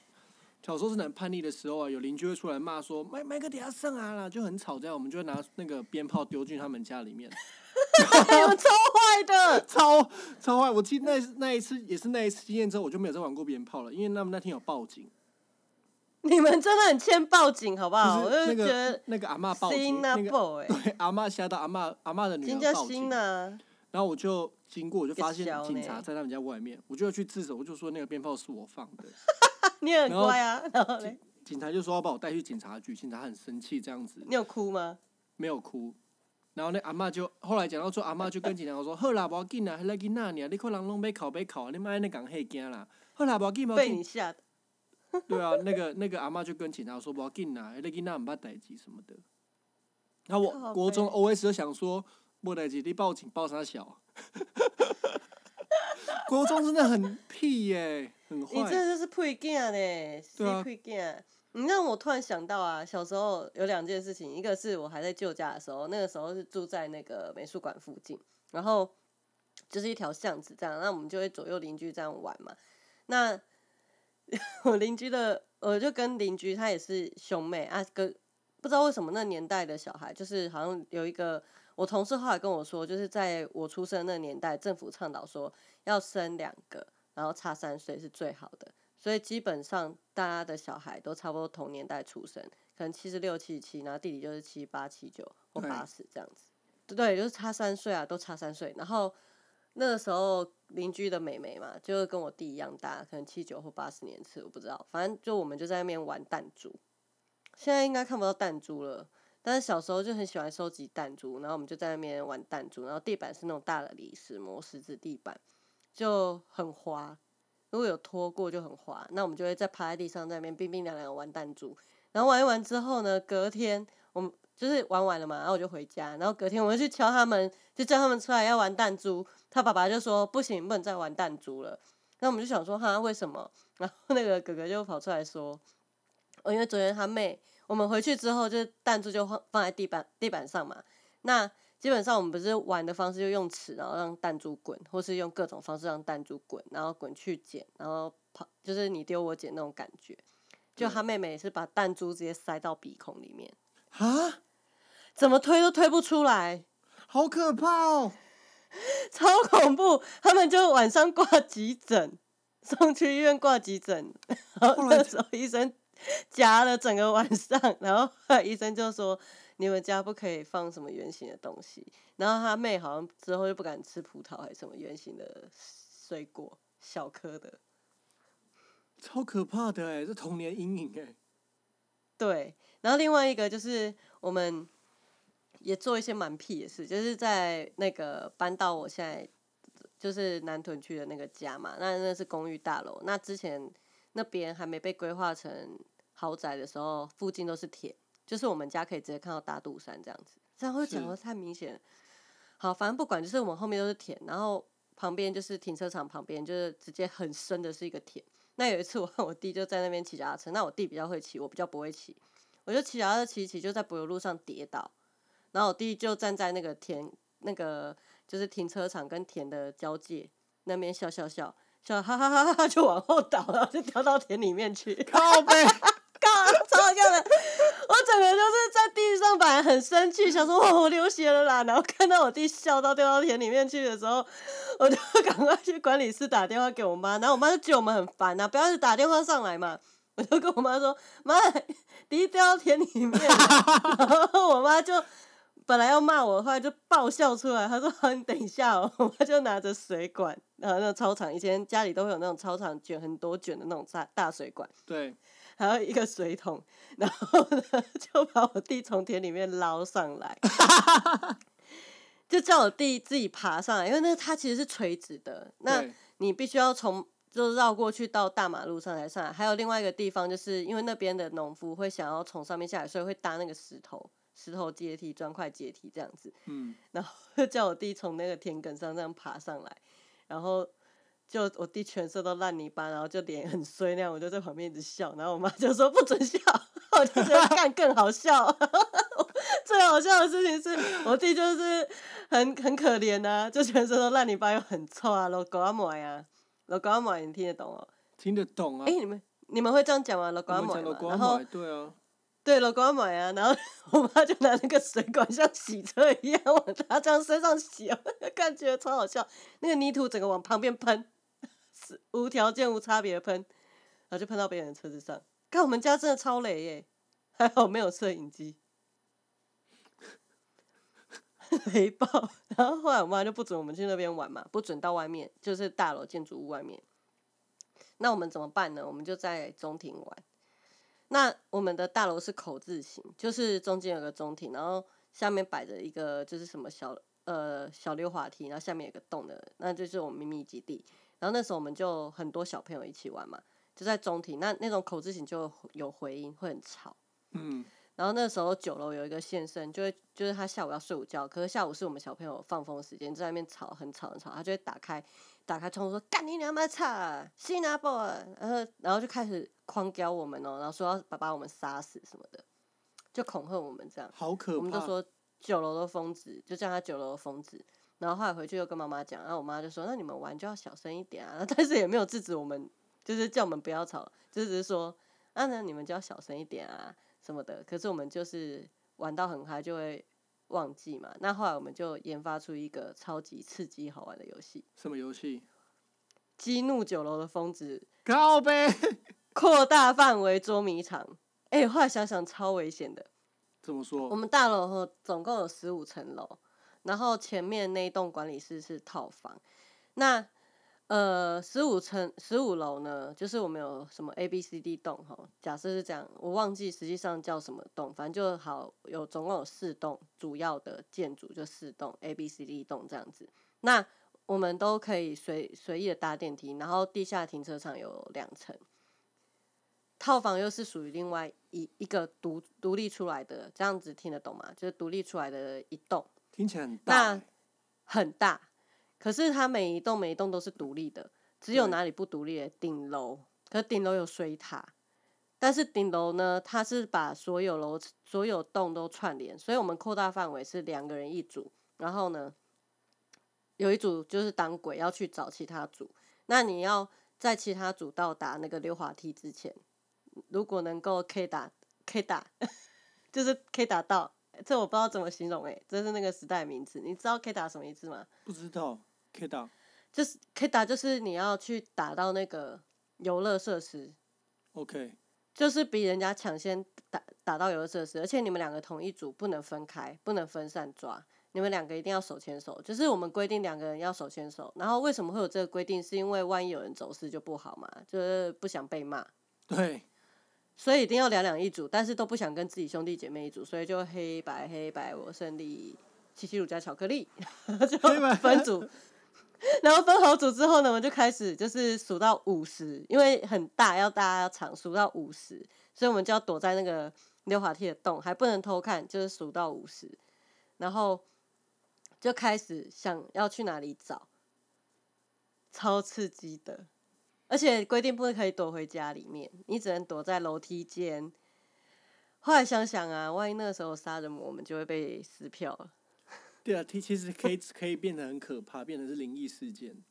Speaker 1: 小时候是很叛逆的时候啊，有邻居会出来骂说麦麦克底下上啊啦，就很吵这样，我们就会拿那个鞭炮丢进他们家里面，
Speaker 2: 你们超坏的。
Speaker 1: 超超坏。我记得那那一次也是那一次经验之后，我就没有再玩过鞭炮了，因为他们那天有报警，
Speaker 2: 你们真的很欠报警，好不好？我
Speaker 1: 就
Speaker 2: 觉得
Speaker 1: 个那个阿嬷报警，对阿嬷吓到阿嬷阿嬷的女儿报警。然后我就经过，我就发现警察在他们家外面，我就要去自首，我就说那个鞭炮是我放的。
Speaker 2: 你很乖啊，然后嘞，
Speaker 1: 警察就说要把我带去警察局，警察很生气这样子，
Speaker 2: 你有哭吗？
Speaker 1: 没有哭。然后那阿嬷就后来讲到说，阿嬷就跟警察说：“好啦，无要紧啦，迄个囡仔尔，你看人拢要哭要哭，你莫安尼讲迄惊啦。好啦，无要紧，无要紧。
Speaker 2: 被你吓的。
Speaker 1: 对啊，那个那个阿妈就跟警察说：“不要紧啦，迄个囡仔唔捌代志什么的。”然后我国中
Speaker 2: 北
Speaker 1: OS 就想说：“无代志，你报警报啥小？” 国中真的很屁耶、很坏
Speaker 2: 你
Speaker 1: 坏。
Speaker 2: 这就是配件呢，是
Speaker 1: 对啊
Speaker 2: 配件。你让我突然想到啊，小时候有两件事情，一个是我还在旧家的时候，那个时候是住在那个美术馆附近，然后就是一条巷子这样，那我们就会左右邻居这样玩嘛。那 我邻居的，我就跟邻居，他也是兄妹啊，跟不知道为什么那年代的小孩，就是好像有一个，我同事后来跟我说，就是在我出生那年代，政府倡导说要生两个，然后差三岁是最好的，所以基本上大家的小孩都差不多同年代出生，可能七十六、七十七，然后弟弟就是七八、七九或八十这样子，对对，就是差三岁啊，都差三岁，然后。那个时候邻居的妹妹嘛，就是跟我弟一样大，可能七九或八十年次，我不知道。反正就我们就在那边玩弹珠，现在应该看不到弹珠了。但是小时候就很喜欢收集弹珠，然后我们就在那边玩弹珠，然后地板是那种大的理石磨石子地板，就很滑。如果有拖过就很滑，那我们就会再趴在地上在那边冰冰凉凉玩弹珠。然后玩一玩之后呢，隔天我们就是玩完了嘛，然后我就回家，然后隔天我就去敲他们，就叫他们出来要玩弹珠。他爸爸就说不行，不能再玩弹珠了。那我们就想说哈，为什么？然后那个哥哥就跑出来说，哦，因为昨天他妹，我们回去之后，就弹珠就放放在地板地板上嘛。那基本上我们不是玩的方式，就用尺，然后让弹珠滚，或是用各种方式让弹珠滚，然后滚去捡，然后跑，就是你丢我捡那种感觉。就他妹妹是把弹珠直接塞到鼻孔里面，
Speaker 1: 啊，
Speaker 2: 怎么推都推不出来。
Speaker 1: 好可怕哦！
Speaker 2: 超恐怖！他们就晚上挂急诊，送去医院挂急诊。然后那时候医生夹了整个晚上，然后医生就说你们家不可以放什么圆形的东西。然后他妹好像之后就不敢吃葡萄还是什么圆形的水果，小颗的。
Speaker 1: 超可怕的哎，这童年阴影哎。
Speaker 2: 对，然后另外一个就是我们也做一些蛮屁的事，就是在那个搬到我现在就是南屯区的那个家嘛，那那是公寓大楼，那之前那边还没被规划成豪宅的时候，附近都是田，就是我们家可以直接看到大肚山这样子，这样会讲的太明显。好，反正不管，就是我们后面都是田，然后旁边就是停车场旁边，就是直接很深的是一个田。那有一次我和我弟就在那边骑脚踏车，那我弟比较会骑，我比较不会骑，我就骑脚踏车骑一骑，就在柏油路上跌倒，然后我弟就站在那个田那个就是停车场跟田的交界那边笑笑笑笑哈哈哈哈哈就往后倒了，就掉到田里面去，
Speaker 1: 靠背。
Speaker 2: 超好笑的！我整个就是在地上，本来很生气，想说哇，我流血了啦。然后看到我弟笑到掉到田里面去的时候，我就赶快去管理室打电话给我妈。然后我妈就觉得我们很烦呐，不要去打电话上来嘛。我就跟我妈说：“妈，弟掉到田里面。”然后我妈就本来要骂我，后来就爆笑出来。他说：“好，你等一下哦。”他就拿着水管，然后那个操场以前家里都会有那种操场卷很多卷的那种大大水管，
Speaker 1: 对，
Speaker 2: 还有一个水桶，然后呢 就把我弟从田里面捞上来，就叫我弟自己爬上来，因为那它其实是垂直的，那你必须要从就绕过去到大马路上才上来。还有另外一个地方，就是因为那边的农夫会想要从上面下来，所以会搭那个石头石头阶梯、砖块阶梯这样子。
Speaker 1: 嗯，
Speaker 2: 然后就叫我弟从那个田埂上这样爬上来，然后就我弟全身都烂泥巴，然后就脸很衰那样，我就在旁边一直笑，然后我妈就说不准笑，我就觉得干更好笑。最好笑的事情是我弟就是很很可怜呐、就全身都烂泥巴又很臭啊，老狗阿莫呀，老狗阿莫你听得懂哦？
Speaker 1: 听得懂啊。
Speaker 2: 哎、你们你们会这样讲吗？老狗
Speaker 1: 我
Speaker 2: 阿莫嘛，
Speaker 1: 们讲的光
Speaker 2: 然后，
Speaker 1: 对啊，
Speaker 2: 对，老公买啊，然后 我妈就拿那个水管像洗车一样往他这样身上洗，感觉超好笑。那个泥土整个往旁边喷，是无条件无差别喷，然后就喷到别人的车子上。看我们家真的超雷耶，还好没有摄影机，雷暴。然后后来我妈就不准我们去那边玩嘛，不准到外面，就是大楼建筑物外面。那我们怎么办呢？我们就在中庭玩。那我们的大楼是口字形，就是中间有个中庭，然后下面摆着一个就是什么小呃小溜滑梯，然后下面有个洞的，那就是我们秘密基地。然后那时候我们就很多小朋友一起玩嘛，就在中庭，那那种口字形就有回音，会很吵。
Speaker 1: 嗯，
Speaker 2: 然后那时候九楼有一个先生，就会就是他下午要睡午觉，可是下午是我们小朋友放风时间，在那边吵很吵很吵，他就会打开打开窗户说干你娘妈吵，新加坡啊，然后然后就开始狂屌我们哦，然后说要把把我们杀死什么的，就恐吓我们这样，
Speaker 1: 好可怕。
Speaker 2: 我们就说九楼的疯子，就叫他九楼的疯子。然后后来回去又跟妈妈讲，然后我妈就说：“那你们玩就要小声一点啊。”但是也没有制止我们，就是叫我们不要吵，就只是说：“啊，那你们就要小声一点啊什么的。”可是我们就是玩到很嗨，就会忘记嘛。那后来我们就研发出一个超级刺激好玩的游戏，
Speaker 1: 什么游戏？
Speaker 2: 激怒酒楼的疯子，
Speaker 1: 靠呗。
Speaker 2: 扩大范围捉迷藏。哎、后来想想超危险的。
Speaker 1: 怎么说？
Speaker 2: 我们大楼后总共有十五层楼，然后前面那一栋管理室是套房。那呃，十五层十五楼呢，就是我们有什么 A、B、C、D 栋哈。假设是这样，我忘记实际上叫什么栋，反正就好有总共有四栋主要的建筑，就四栋 A、B、C、D 栋这样子。那我们都可以随随意的搭电梯，然后地下停车场有两层。套房又是属于另外一一个独独立出来的，这样子听得懂吗？就是独立出来的一栋，
Speaker 1: 听起来很大。
Speaker 2: 很大，可是它每一栋每一栋都是独立的，只有哪里不独立的顶楼，可是顶楼有水塔，但是顶楼呢，它是把所有楼所有栋都串联，所以我们扩大范围是两个人一组，然后呢，有一组就是当鬼要去找其他组，那你要在其他组到达那个溜滑梯之前，如果能够 K 打 K 打，就是 K 打到，这我不知道怎么形容哎、欸这是那个时代名字，你知道 K 打什么意思吗？
Speaker 1: 不知道 K 打
Speaker 2: 就是 K 打就是你要去打到那个游乐设施
Speaker 1: ，OK，
Speaker 2: 就是比人家抢先打打到游乐设施，而且你们两个同一组，不能分开，不能分散抓，你们两个一定要手牵手。就是我们规定两个人要手牵手，然后为什么会有这个规定？是因为万一有人走失就不好嘛，就是不想被骂，
Speaker 1: 对，
Speaker 2: 所以一定要两两一组，但是都不想跟自己兄弟姐妹一组，所以就黑白黑白我胜利，七七乳加巧克力，就分组。然后分好组之后呢，我们就开始就是数到五十，因为很大，要大家要抢数到五十，所以我们就要躲在那个溜滑梯的洞，还不能偷看，就是数到五十，然后就开始想要去哪里找，超刺激的，而且规定不可以躲回家里面，你只能躲在楼梯间。后来想想啊，万一那个时候杀人魔，我们就会被撕票了。
Speaker 1: 对啊，其其实可以可以变得很可怕，变成是灵异事件。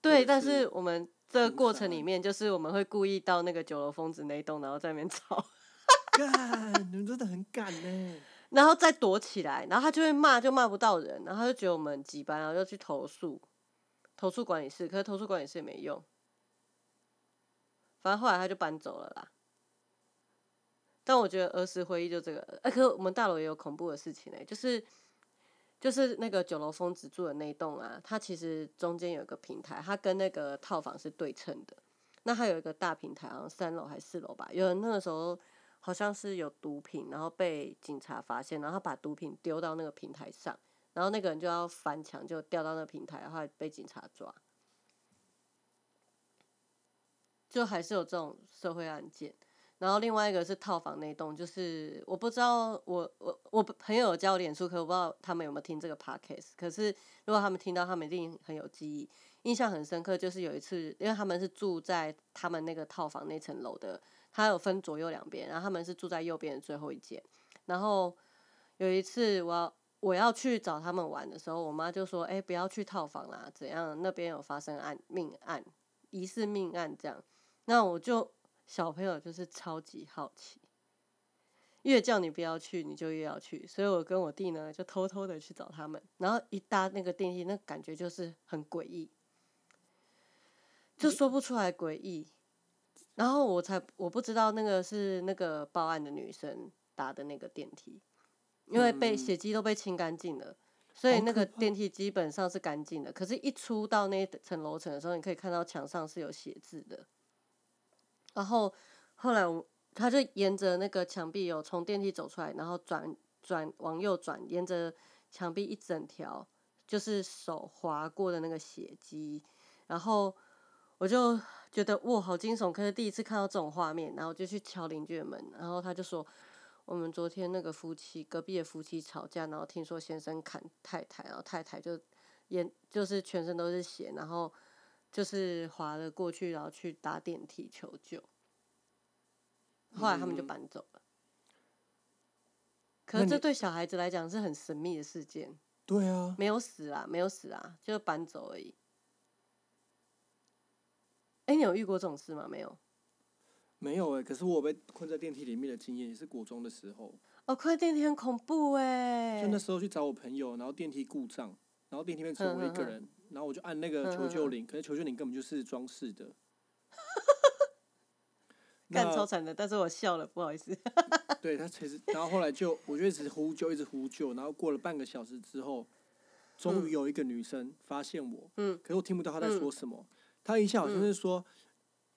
Speaker 2: 对，但是
Speaker 1: 是
Speaker 2: 我们这个
Speaker 1: 很
Speaker 2: 过程里面，就是我们会故意到那个九楼疯子那一栋，然后在那边吵。
Speaker 1: 干，你们真的很敢呢。
Speaker 2: 然后再躲起来，然后他就会骂，就骂不到人，然后他就觉得我们很急班，然后就去投诉，投诉管理室，可是投诉管理室也没用，反正后来他就搬走了啦。但我觉得儿时回忆就这个，哎、可是我们大楼也有恐怖的事情呢、就是就是那个九楼疯子住的那一栋啊，它其实中间有一个平台，它跟那个套房是对称的。那它有一个大平台，好像三楼还是四楼吧。有人那个时候好像是有毒品，然后被警察发现，然后把毒品丢到那个平台上，然后那个人就要翻墙，就掉到那个平台，然后被警察抓。就还是有这种社会案件。然后另外一个是套房那栋，就是我不知道我我我朋友有教我脸书，可我不知道他们有没有听这个 podcast。可是如果他们听到，他们一定很有记忆，印象很深刻。就是有一次，因为他们是住在他们那个套房那层楼的，它有分左右两边，然后他们是住在右边的最后一间。然后有一次我要我要去找他们玩的时候，我妈就说：“哎、不要去套房啦，怎样？那边有发生案命案，疑似命案这样。”那我就小朋友就是超级好奇，越叫你不要去，你就越要去。所以我跟我弟呢就偷偷的去找他们，然后一搭那个电梯，那感觉就是很诡异，就说不出来诡异。然后我才我不知道那个是那个报案的女生搭的那个电梯，因为被
Speaker 1: 嗯
Speaker 2: 血迹都被清干净了。所以那个电梯基本上是干净的，可是，一出到那层楼层的时候，你可以看到墙上是有写字的。然后后来我他就沿着那个墙壁有从电梯走出来，然后转转往右转，沿着墙壁一整条就是手划过的那个血迹，然后我就觉得哇好惊悚，可是第一次看到这种画面，然后就去敲邻居的门，然后他就说我们昨天那个夫妻隔壁的夫妻吵架，然后听说先生砍太太，然后太太就眼就是全身都是血，然后就是滑了过去，然后去搭电梯求救。后来他们就
Speaker 1: 嗯
Speaker 2: 搬走了。可是这对小孩子来讲是很神秘的事件，
Speaker 1: 对啊，
Speaker 2: 没有死啊，没有死啊，就是搬走而已。哎、你有遇过这种事吗？没有。
Speaker 1: 没有哎、可是我被困在电梯里面的经验也是国中的时候，
Speaker 2: 哦，快电梯很恐怖哎、
Speaker 1: 就那时候去找我朋友，然后电梯故障，然后电梯里面只有我一个
Speaker 2: 哼哼哼
Speaker 1: 人，然后我就按那个求救铃，可是求救铃根本就是装饰的。
Speaker 2: 干
Speaker 1: 那
Speaker 2: 超惨的，但是我笑了，不好意思。
Speaker 1: 对他其实，然后后来就我就一直呼救，一直呼救，然后过了半个小时之后，终于有一个女生发现我，
Speaker 2: 嗯
Speaker 1: 可是我听不到她在说
Speaker 2: 嗯
Speaker 1: 什么，她一下好像是说，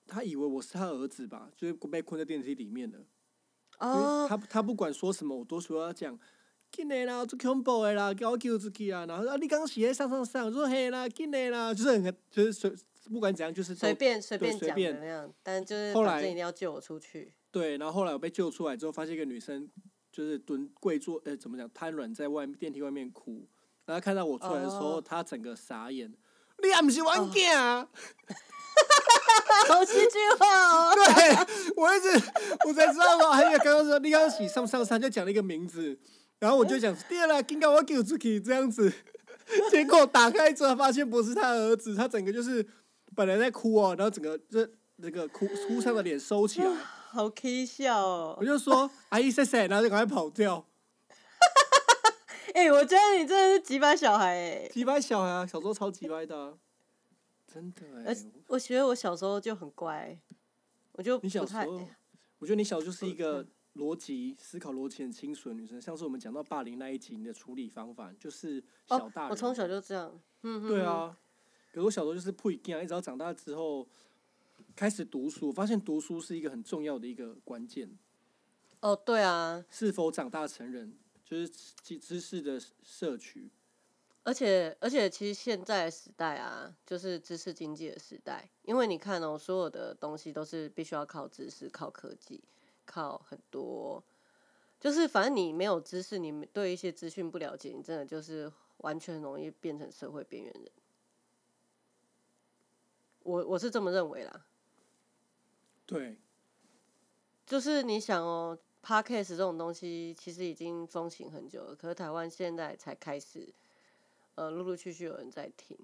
Speaker 1: 她以为我是她儿子吧，就是被困在电梯里面的，她她不管说什么，我都说要讲。紧的啦，最恐怖的啦，叫我救出去啊！然后说啊，你刚刚写在上上上，我说嘿啦，紧的啦，就是很就是随不管怎样，就是都
Speaker 2: 随便随便讲那样，但就是
Speaker 1: 后来
Speaker 2: 一定要救我出去。
Speaker 1: 对，然后后来我被救出来之后，发现一个女生就是蹲跪坐，呃，怎么讲，瘫软在外面电梯外面哭。然后看到我出来的时候，
Speaker 2: 哦
Speaker 1: 她整个傻眼。你也不是玩囝啊！
Speaker 2: 好戏剧化哦。
Speaker 1: 对，我一直我才知道嘛，还有刚刚说你刚刚洗上上山就讲了一个名字，然后我就想对了，应该我救出去这样子。结果打开之后发现不是他儿子，他整个就是本来在哭哦，然后整个这那个哭哭丧的脸收起来。
Speaker 2: 好 K 笑哦
Speaker 1: 我！就说阿姨谢谢，然后就赶快跑掉。
Speaker 2: 哎、我觉得你真的是几把小孩哎、
Speaker 1: 鸡掰小孩啊，小时候超鸡掰的啊、真的哎、
Speaker 2: 我觉得我小时候就很乖，我就
Speaker 1: 你小时候，我觉得你小时候就是一个逻辑思考逻辑很清楚的女生。像是我们讲到霸凌那一集，你的处理方法就是小
Speaker 2: 哦
Speaker 1: 大人。
Speaker 2: 我从小就这样。嗯，
Speaker 1: 对啊，可是我小时候就是不一样，一直到长大之后开始读书，我发现读书是一个很重要的一个关键。
Speaker 2: 哦，对啊，
Speaker 1: 是否长大成人，就是知知识的摄取。
Speaker 2: 而且而且，其实现在的时代啊，就是知识经济的时代。因为你看哦，所有的东西都是必须要靠知识、靠科技、靠很多，就是反正你没有知识，你对一些资讯不了解，你真的就是完全容易变成社会边缘人。我我是这么认为啦。
Speaker 1: 对，
Speaker 2: 就是你想哦 p o d c a s t 这种东西其实已经风行很久了，可是台湾现在才开始，呃，陆陆续续有人在听。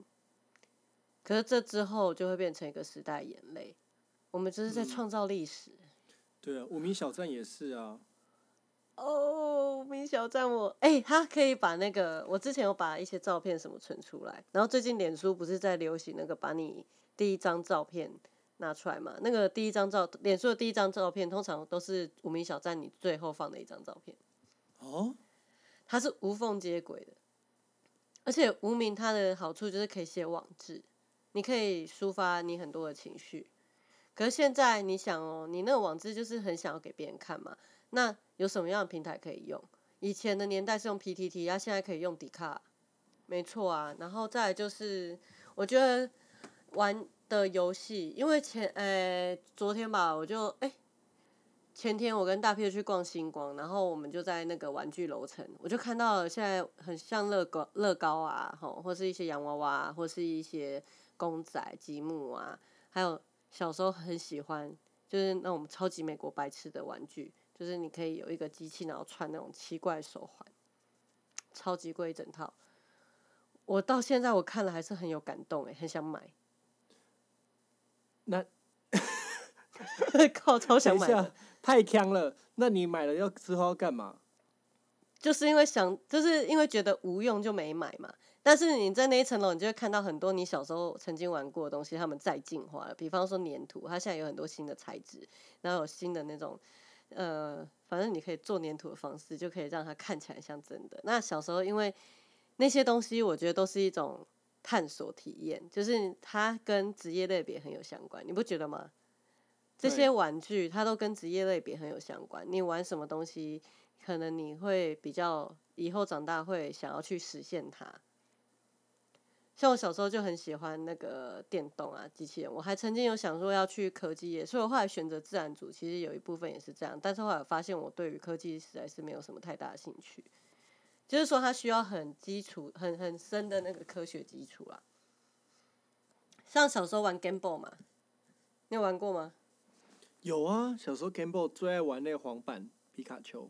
Speaker 2: 可是这之后就会变成一个时代眼泪，我们就是在
Speaker 1: 嗯
Speaker 2: 创造历史。
Speaker 1: 对啊，无名小站也是啊。
Speaker 2: 哦，无名小站我，哎、他可以把那个我之前有把一些照片什么存出来，然后最近脸书不是在流行那个把你第一张照片拿出来嘛？那个第一张照，脸书的第一张照片通常都是无名小站你最后放的一张照片，
Speaker 1: 哦，
Speaker 2: 它是无缝接轨的，而且无名它的好处就是可以写网志，你可以抒发你很多的情绪。可是现在你想哦，你那个网志就是很想要给别人看嘛，那有什么样的平台可以用？以前的年代是用 PTT，它现在可以用迪卡，没错啊。然后再就是，我觉得玩的游戏，因为前呃昨天吧，我就哎、前天我跟大 P 去逛星光，然后我们就在那个玩具楼层，我就看到了现在很像乐高乐高啊，吼，或是一些洋娃娃，或是一些公仔积木啊，还有小时候很喜欢，就是那种超级美国白痴的玩具，就是你可以有一个机器，然后穿那种奇怪的手环，超级贵一整套。我到现在我看了还是很有感动诶，很想买。
Speaker 1: 那
Speaker 2: 靠，超想买的，
Speaker 1: 太强了。那你买了要之后要干嘛？
Speaker 2: 就是因为想，就是因为觉得无用就没买嘛。但是你在那一层楼，你就会看到很多你小时候曾经玩过的东西，他们再进化了。比方说粘土，它现在有很多新的材质，然后有新的那种，呃，反正你可以做粘土的方式，就可以让它看起来像真的。那小时候因为那些东西，我觉得都是一种探索体验，就是它跟职业类别很有相关，你不觉得吗？这些玩具它都跟职业类别很有相关。你玩什么东西，可能你会比较以后长大会想要去实现它。像我小时候就很喜欢那个电动啊机器人，我还曾经有想说要去科技业，所以我后来选择自然组，其实有一部分也是这样。但是后来发现我对于科技实在是没有什么太大的兴趣，就是说它需要很基础、很很深的那个科学基础啦。像小时候玩 Game Boy 嘛，你有玩过吗？
Speaker 1: 有啊，小时候 Game Boy 最爱玩那个黄版皮卡丘。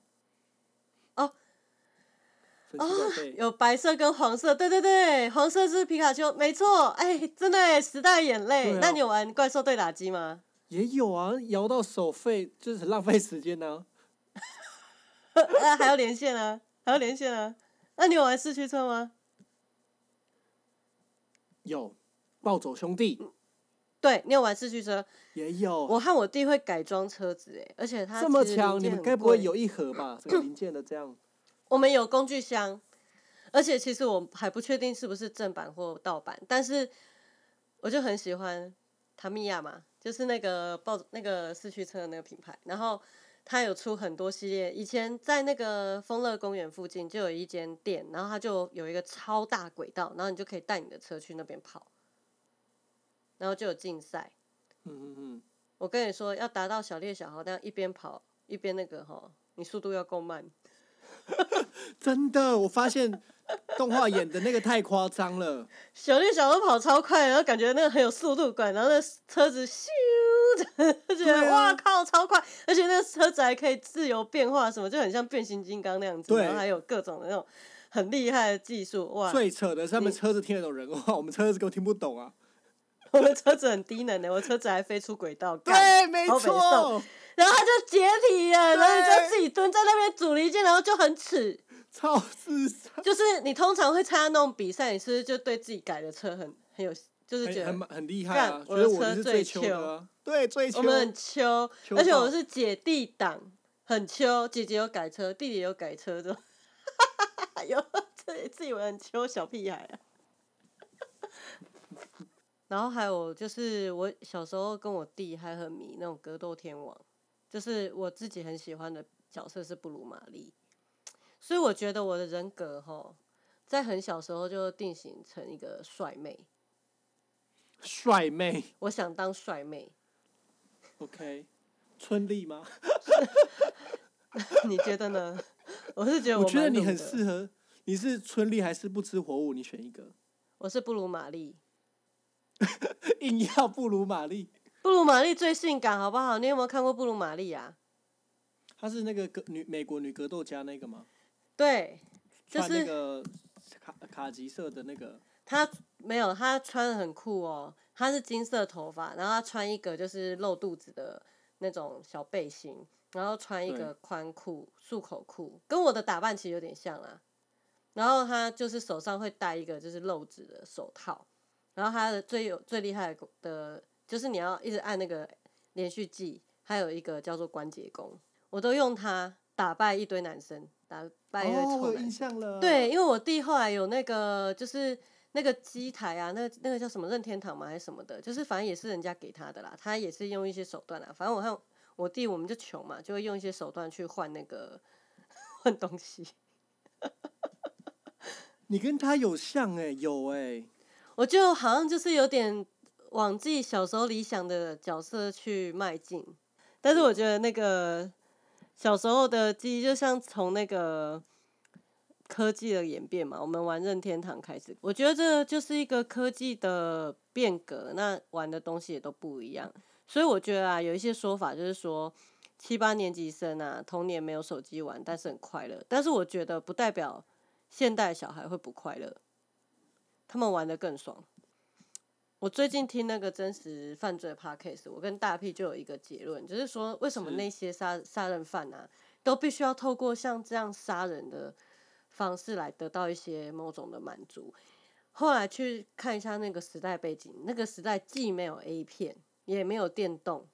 Speaker 2: 哦。
Speaker 1: 神奇宝贝。
Speaker 2: 有白色跟黄色，对对对，黄色是皮卡丘，没错，哎、真的哎，时代眼泪。
Speaker 1: 啊
Speaker 2: 那你有玩怪兽对打机吗？
Speaker 1: 也有啊，摇到手废就是很浪费时间呢、
Speaker 2: 啊，还要连线啊，还要连线啊。那你有玩四驱车吗？
Speaker 1: 有暴走兄弟
Speaker 2: 对，你有玩四驱车。
Speaker 1: 也有，
Speaker 2: 我和我弟会改装车子，哎，而且他
Speaker 1: 这么强，你们该不会有一盒吧？这个零件的这样。
Speaker 2: 我们有工具箱，而且其实我还不确定是不是正版或盗版，但是我就很喜欢塔米亚嘛，就是那个抱那个四驱车的那个品牌，然后它有出很多系列。以前在那个丰乐公园附近就有一间店，然后它就有一个超大轨道，然后你就可以带你的车去那边跑，然后就有竞赛。
Speaker 1: 嗯嗯嗯，
Speaker 2: 我跟你说，要达到小烈小豪那样一边跑一边那个哈，你速度要够慢。
Speaker 1: 真的，我发现动画演的那个太夸张了。
Speaker 2: 小绿小豪跑超快，然后感觉那个很有速度感，然后那车子咻，就觉得
Speaker 1: 啊
Speaker 2: 哇靠超快，而且那个车子还可以自由变化，什么就很像变形金刚那样子，
Speaker 1: 对
Speaker 2: 然后还有各种的那种很厉害的技术，哇！
Speaker 1: 最扯的是他们
Speaker 2: 你
Speaker 1: 车子听得懂人话，我们车子根本听不懂啊。
Speaker 2: 我的车子很低能的，我车子还飞出轨道，干
Speaker 1: 对，没错，
Speaker 2: 然后他就解体了，然后你就自己蹲在那边组零件，然后就很耻。
Speaker 1: 超智障，
Speaker 2: 就是你通常会参加那种比赛，你是不是就对自己改的车很很有，就是觉得
Speaker 1: 很很很厉害啊！
Speaker 2: 干我的车最
Speaker 1: 秋啊，对，最秋
Speaker 2: 我。们很秋，而且我
Speaker 1: 爆
Speaker 2: 是姐弟档，很秋。姐姐有改车，弟弟有改车的，有自自以为很秋小屁孩啊。然后还有就是我小时候跟我弟还很迷那种格斗天王，就是我自己很喜欢的角色是布鲁玛丽，所以我觉得我的人格哈，在很小时候就定型成一个帅妹，
Speaker 1: 帅妹
Speaker 2: 我想当帅妹。
Speaker 1: ，OK，春丽吗？
Speaker 2: 你觉得呢？我是觉得我
Speaker 1: 我觉得你很适合。你是春丽还是不吃火舞？你选一个，
Speaker 2: 我是布鲁玛丽，
Speaker 1: 硬要布鲁玛丽。
Speaker 2: 布鲁玛丽最性感，好不好？你有没有看过布鲁玛丽啊？
Speaker 1: 她是那个格女美国女格斗家那个吗？
Speaker 2: 对，就
Speaker 1: 是那
Speaker 2: 是
Speaker 1: 个卡卡其色的那个，
Speaker 2: 她没有，她穿的很酷哦。她是金色头发，然后她穿一个就是露肚子的那种小背心，然后穿一个宽裤束口裤，跟我的打扮其实有点像啊。然后她就是手上会戴一个就是露指的手套，然后她的最有最厉害的的，就是你要一直按那个连续技，还有一个叫做关节功，我都用它打败一堆男生，打败一堆
Speaker 1: 哦，我有
Speaker 2: 臭男生。
Speaker 1: 印象了。
Speaker 2: 对，，因为我弟后来有那个就是那个机台啊，那个那个叫什么任天堂嘛还是什么的，就是反正也是人家给他的啦，他也是用一些手段啦。反正我看我弟我们就穷嘛，就会用一些手段去换那个 换东西。
Speaker 1: 你跟他有像哎、有哎、
Speaker 2: 我就好像就是有点往自己小时候理想的角色去迈进，但是我觉得那个小时候的记忆就像从那个科技的演变嘛，我们玩任天堂开始，我觉得这就是一个科技的变革，那玩的东西也都不一样，所以我觉得啊，有一些说法就是说。七八年级生啊，童年没有手机玩，但是很快乐。但是我觉得不代表现代小孩会不快乐。他们玩的更爽。我最近听那个真实犯罪 podcast，我跟大 P 就有一个结论，就是说为什么那些杀杀人犯啊，都必须要透过像这样杀人的方式来得到一些某种的满足。后来去看一下那个时代背景，那个时代既没有 A 片，也没有电动。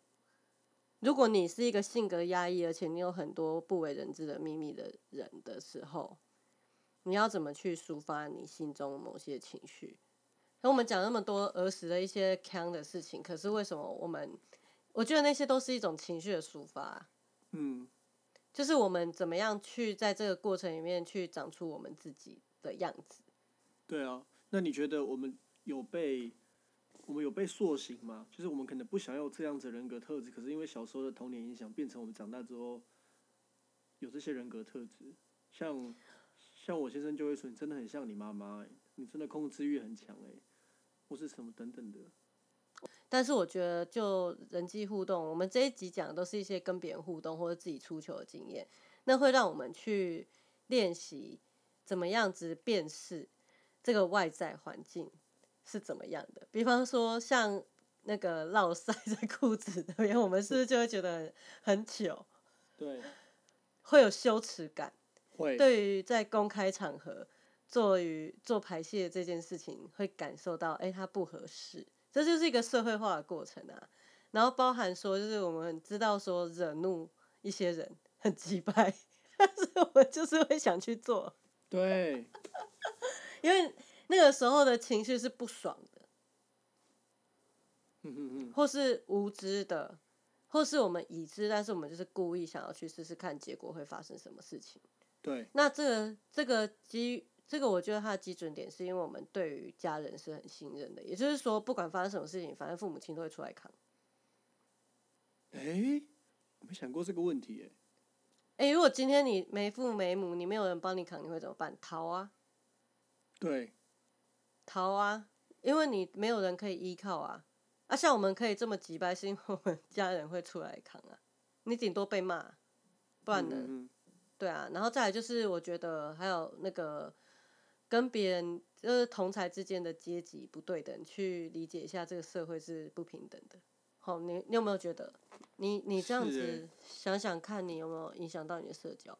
Speaker 2: 如果你是一个性格压抑，而且你有很多不为人知的秘密的人的时候，你要怎么去抒发你心中某些情绪？那我们讲那么多儿时的一些坑的事情，可是为什么我们？我觉得那些都是一种情绪的抒发啊、
Speaker 1: 嗯，
Speaker 2: 就是我们怎么样去在这个过程里面去长出我们自己的样子。
Speaker 1: 对啊。那你觉得我们有被我们有被塑形吗？就是我们可能不想要这样子人格特质，可是因为小时候的童年影响，变成我们长大之后有这些人格特质。像像我先生就会说，你真的很像你妈妈、欸，你真的控制欲很强哎、或是什么等等的。
Speaker 2: 但是我觉得，就人际互动，我们这一集讲的都是一些跟别人互动或者自己出球的经验，那会让我们去练习怎么样子辨识这个外在环境是怎么样的。比方说，像那个落塞在裤子那边，我们是不是就会觉得很很糗，
Speaker 1: 对，
Speaker 2: 会有羞耻感？
Speaker 1: 会。
Speaker 2: 对于在公开场合做于做排泄这件事情，会感受到哎、诶它不合适，这就是一个社会化的过程啊。然后包含说，就是我们知道说惹怒一些人很击败，但是我们就是会想去做，
Speaker 1: 对，
Speaker 2: 因为那个时候的情绪是不爽的，
Speaker 1: 嗯嗯嗯，
Speaker 2: 或是无知的，或是我们已知，但是我们就是故意想要去试试看结果会发生什么事情。
Speaker 1: 对，
Speaker 2: 那这个这个基这个，我觉得它的基准点是因为我们对于家人是很信任的，也就是说，不管发生什么事情，反正父母亲都会出来扛。
Speaker 1: 哎、我没想过这个问题哎、
Speaker 2: 诶，如果今天你没父没母，你没有人帮你扛，你会怎么办？逃啊，
Speaker 1: 对，
Speaker 2: 逃啊，因为你没有人可以依靠啊。啊，像我们可以这么急掰，是因为我们家人会出来扛啊。你顶多被骂，不然呢？
Speaker 1: 嗯嗯
Speaker 2: 对啊，然后再来就是，我觉得还有那个跟别人就是同才之间的阶级不对等，去理解一下这个社会是不平等的。好，你你有没有觉得，你你这样子想想看，你有没有影响到你的社交？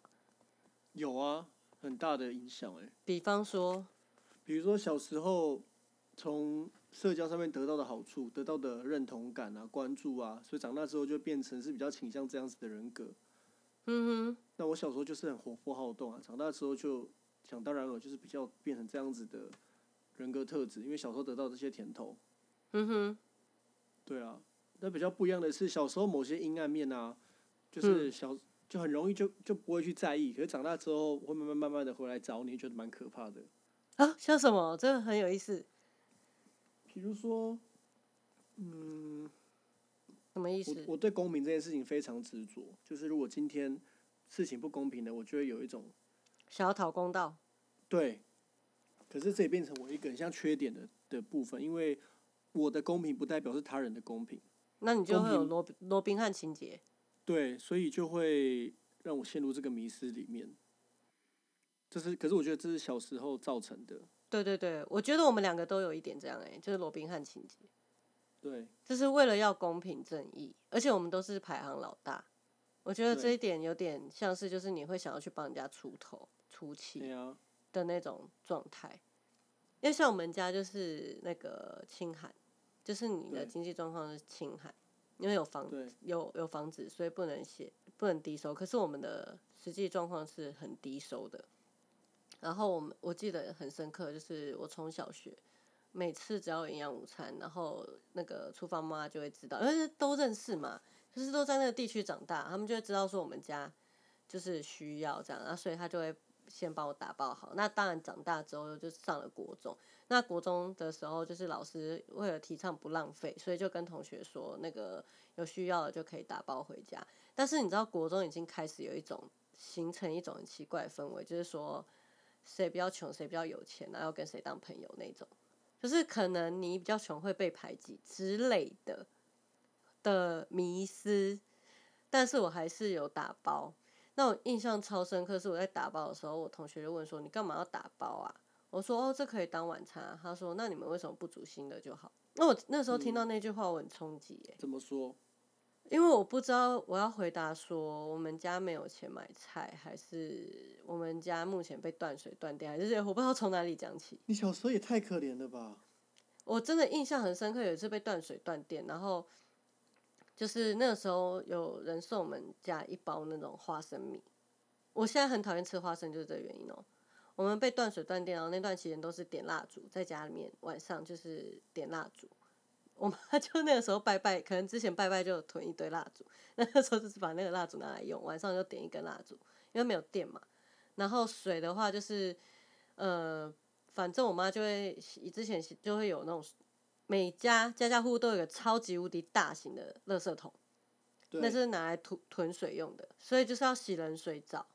Speaker 1: 有啊，很大的影响哎、
Speaker 2: 比方说，
Speaker 1: 比如说小时候从社交上面得到的好处，得到的认同感啊、关注啊，所以长大之后就变成是比较倾向这样子的人格。
Speaker 2: 嗯哼，
Speaker 1: 那我小时候就是很活泼好动啊，长大之后就想当然了，就是比较变成这样子的人格特质，因为小时候得到这些甜头。
Speaker 2: 嗯哼，
Speaker 1: 对啊，那比较不一样的是，小时候某些阴暗面啊，就是小、就很容易就就不会去在意，可是长大之后会慢慢慢慢的回来找你，觉得蛮可怕的。
Speaker 2: 啊，像什么？这个很有意思，
Speaker 1: 比如说，嗯，
Speaker 2: 什么意
Speaker 1: 我
Speaker 2: 思？
Speaker 1: 我对公平这件事情非常执着，就是如果今天事情不公平的，我就会有一种
Speaker 2: 想要讨公道？
Speaker 1: 对，可是这也变成我一个很像缺点的的部分，因为我的公平不代表是他人的公平，
Speaker 2: 那你就会有罗罗宾汉情节。
Speaker 1: 对，所以就会让我陷入这个迷失里面。这是，可是我觉得这是小时候造成的，
Speaker 2: 对对对，我觉得我们两个都有一点这样哎、就是罗宾汉情节。
Speaker 1: 对，
Speaker 2: 就是为了要公平正义，而且我们都是排行老大，我觉得这一点有点像是就是你会想要去帮人家出头出气的那种状态。因为像我们家就是那个清寒，就是你的经济状况是清寒，因为有房
Speaker 1: 对
Speaker 2: 有有房子，所以不能写不能低收。可是我们的实际状况是很低收的。然后我们我记得很深刻，就是我从小学每次只要有营养午餐，然后那个厨房妈妈就会知道，因为都认识嘛，就是都在那个地区长大，他们就会知道说我们家就是需要这样，然后所以他就会先帮我打包好。那当然长大之后就上了国中，那国中的时候就是老师为了提倡不浪费，所以就跟同学说那个有需要的就可以打包回家。但是你知道国中已经开始有一种形成一种很奇怪的氛围，就是说谁比较穷，谁比较有钱，然后跟谁当朋友那种。就是可能你比较穷会被排挤之类的的迷思，但是我还是有打包。那我印象超深刻，是我在打包的时候，我同学就问说：“你干嘛要打包啊？”我说：“哦，这可以当晚餐啊。”他说：“那你们为什么不煮新的就好？”那我那时候听到那句话，我很冲击耶，
Speaker 1: 怎么说？
Speaker 2: 因为我不知道我要回答说我们家没有钱买菜，还是我们家目前被断水断电，还是我不知道从哪里讲起。
Speaker 1: 你小时候也太可怜了吧？
Speaker 2: 我真的印象很深刻，有一次被断水断电，然后就是那个时候有人送我们家一包那种花生米。我现在很讨厌吃花生，就是这个原因哦、我们被断水断电，然后那段期间都是点蜡烛，在家里面晚上就是点蜡烛。我妈 就那个时候拜拜，可能之前拜拜就囤一堆蜡烛，那个时候就是把那个蜡烛拿来用，晚上就点一根蜡烛，因为没有电嘛。然后水的话就是，呃，反正我妈就会洗之前洗就会有那种每家家家户户都有个超级无敌大型的垃圾桶，那是拿来囤囤水用的，所以就是要洗冷水澡，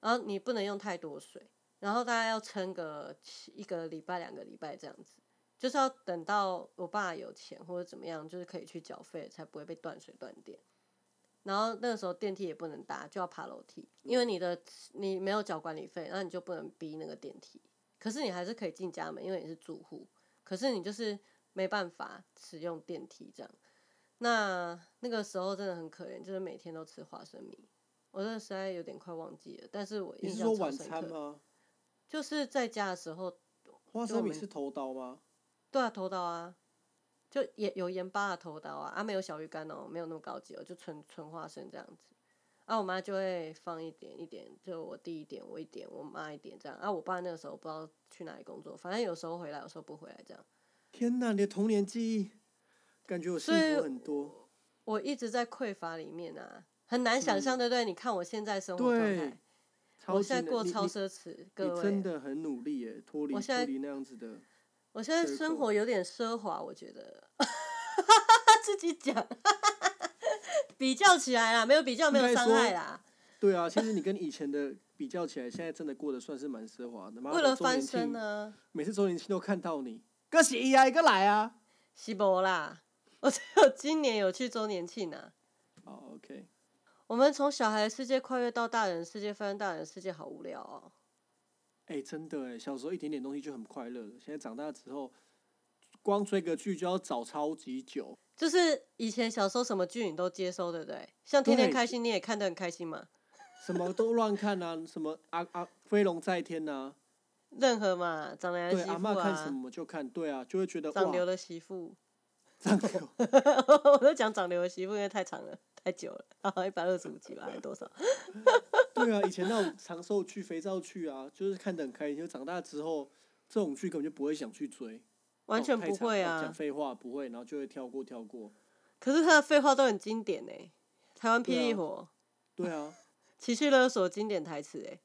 Speaker 2: 然后你不能用太多水，然后大概要撑个一个礼拜两个礼拜这样子，就是要等到我爸有钱或者怎么样，就是可以去缴费，才不会被断水断电。然后那个时候电梯也不能搭，就要爬楼梯，因为你的你没有缴管理费，那你就不能逼那个电梯。可是你还是可以进家门，因为你是住户。可是你就是没办法使用电梯这样。那那个时候真的很可怜，就是每天都吃花生米。我真的实在有点快忘记了，但是我印
Speaker 1: 你是说晚。餐吗？
Speaker 2: 就是在家的时候，
Speaker 1: 花生米是头刀吗？
Speaker 2: 对啊，头刀啊，就盐有盐巴的头刀啊，啊没有小鱼干哦，没有那么高级哦，就纯纯花生这样子。啊，我妈就会放一点一点，就我弟一点，我一点，我妈一点这样。啊，我爸那个时候不知道去哪里工作，反正有时候回来，有时候不回来这样。
Speaker 1: 天哪，你的童年记忆感觉我幸福很多。
Speaker 2: 我一直在匮乏里面啊，很难想象，对不对？你看我现在生活状态，
Speaker 1: 超
Speaker 2: 我现在过超奢侈，各
Speaker 1: 你真，的很努力耶，脱离
Speaker 2: 我现在
Speaker 1: 脱离那样子的。
Speaker 2: 我现在
Speaker 1: 生
Speaker 2: 生
Speaker 1: 活
Speaker 2: 活有点奢华，我觉得，自己讲，比较起来啦，没有比较，没有伤害啦。
Speaker 1: 对啊，其实你跟以前的比较起来，现在真的过得算是蛮奢华的。妈
Speaker 2: 为了翻身呢，
Speaker 1: 每次周年庆都看到你，哥是啊，一个来啊。
Speaker 2: 是无啦，我只有今年有去周年庆啊。
Speaker 1: 哦，OK，
Speaker 2: 我们从小孩的世界跨越到大人世界，发现大人世界好无聊哦。
Speaker 1: 哎、真的哎，小时候一点点东西就很快乐了，现在长大之后，光追个剧就要找超级久。
Speaker 2: 就是以前小时候什么剧你都接收，对不对？像天天
Speaker 1: 对
Speaker 2: 开心，你也看得很开心嘛。
Speaker 1: 什么都乱看啊，什么啊啊飞龙在天呐、
Speaker 2: 任何嘛，长娘的
Speaker 1: 对，
Speaker 2: 媳妇
Speaker 1: 阿妈看什
Speaker 2: 啊，
Speaker 1: 么就看，对啊，就会觉得哇，
Speaker 2: 长流的媳妇。
Speaker 1: 长流，
Speaker 2: 我都讲长流的媳妇，因为太长了，太久了，然后一百二十五集吧，还是多少？
Speaker 1: 对啊，以前那种长寿剧、肥皂剧啊，就是看得很开心。就长大之后，这种剧根本就不会想去追，
Speaker 2: 完全不会啊
Speaker 1: 哦讲。废话不会，然后就会跳过跳过。
Speaker 2: 可是他的废话都很经典呢。台湾霹雳火、
Speaker 1: 对啊，
Speaker 2: 情绪勒索经典台词哎。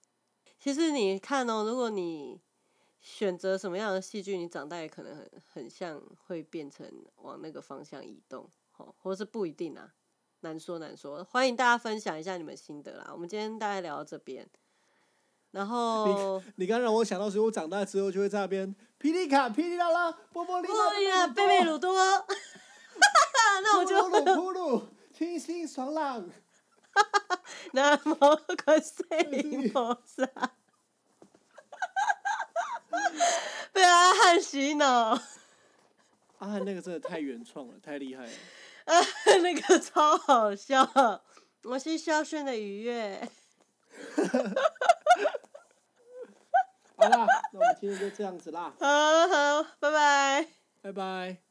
Speaker 2: 其实你看哦，如果你选择什么样的戏剧，你长大也可能很很像会变成往那个方向移动，哦，或是不一定啊，难说难说。欢迎大家分享一下你们心得啦。我们今天大概聊到这边，然后
Speaker 1: 你刚让我想到，所以我长大之后就会在那边霹雳卡、霹雳啦啦、波波利
Speaker 2: 哎
Speaker 1: 啦、
Speaker 2: 呀，贝贝鲁多，那我就
Speaker 1: 扑噜扑噜，清新爽朗。
Speaker 2: 南无观世音菩萨，被阿汉洗脑，
Speaker 1: 阿汉，那个真的太原创了，太厉害了。
Speaker 2: 啊那个超好笑。我是孝顺的愉悦。
Speaker 1: 好啦，那我们今天就这样子啦，
Speaker 2: 好好，拜拜。
Speaker 1: 拜拜。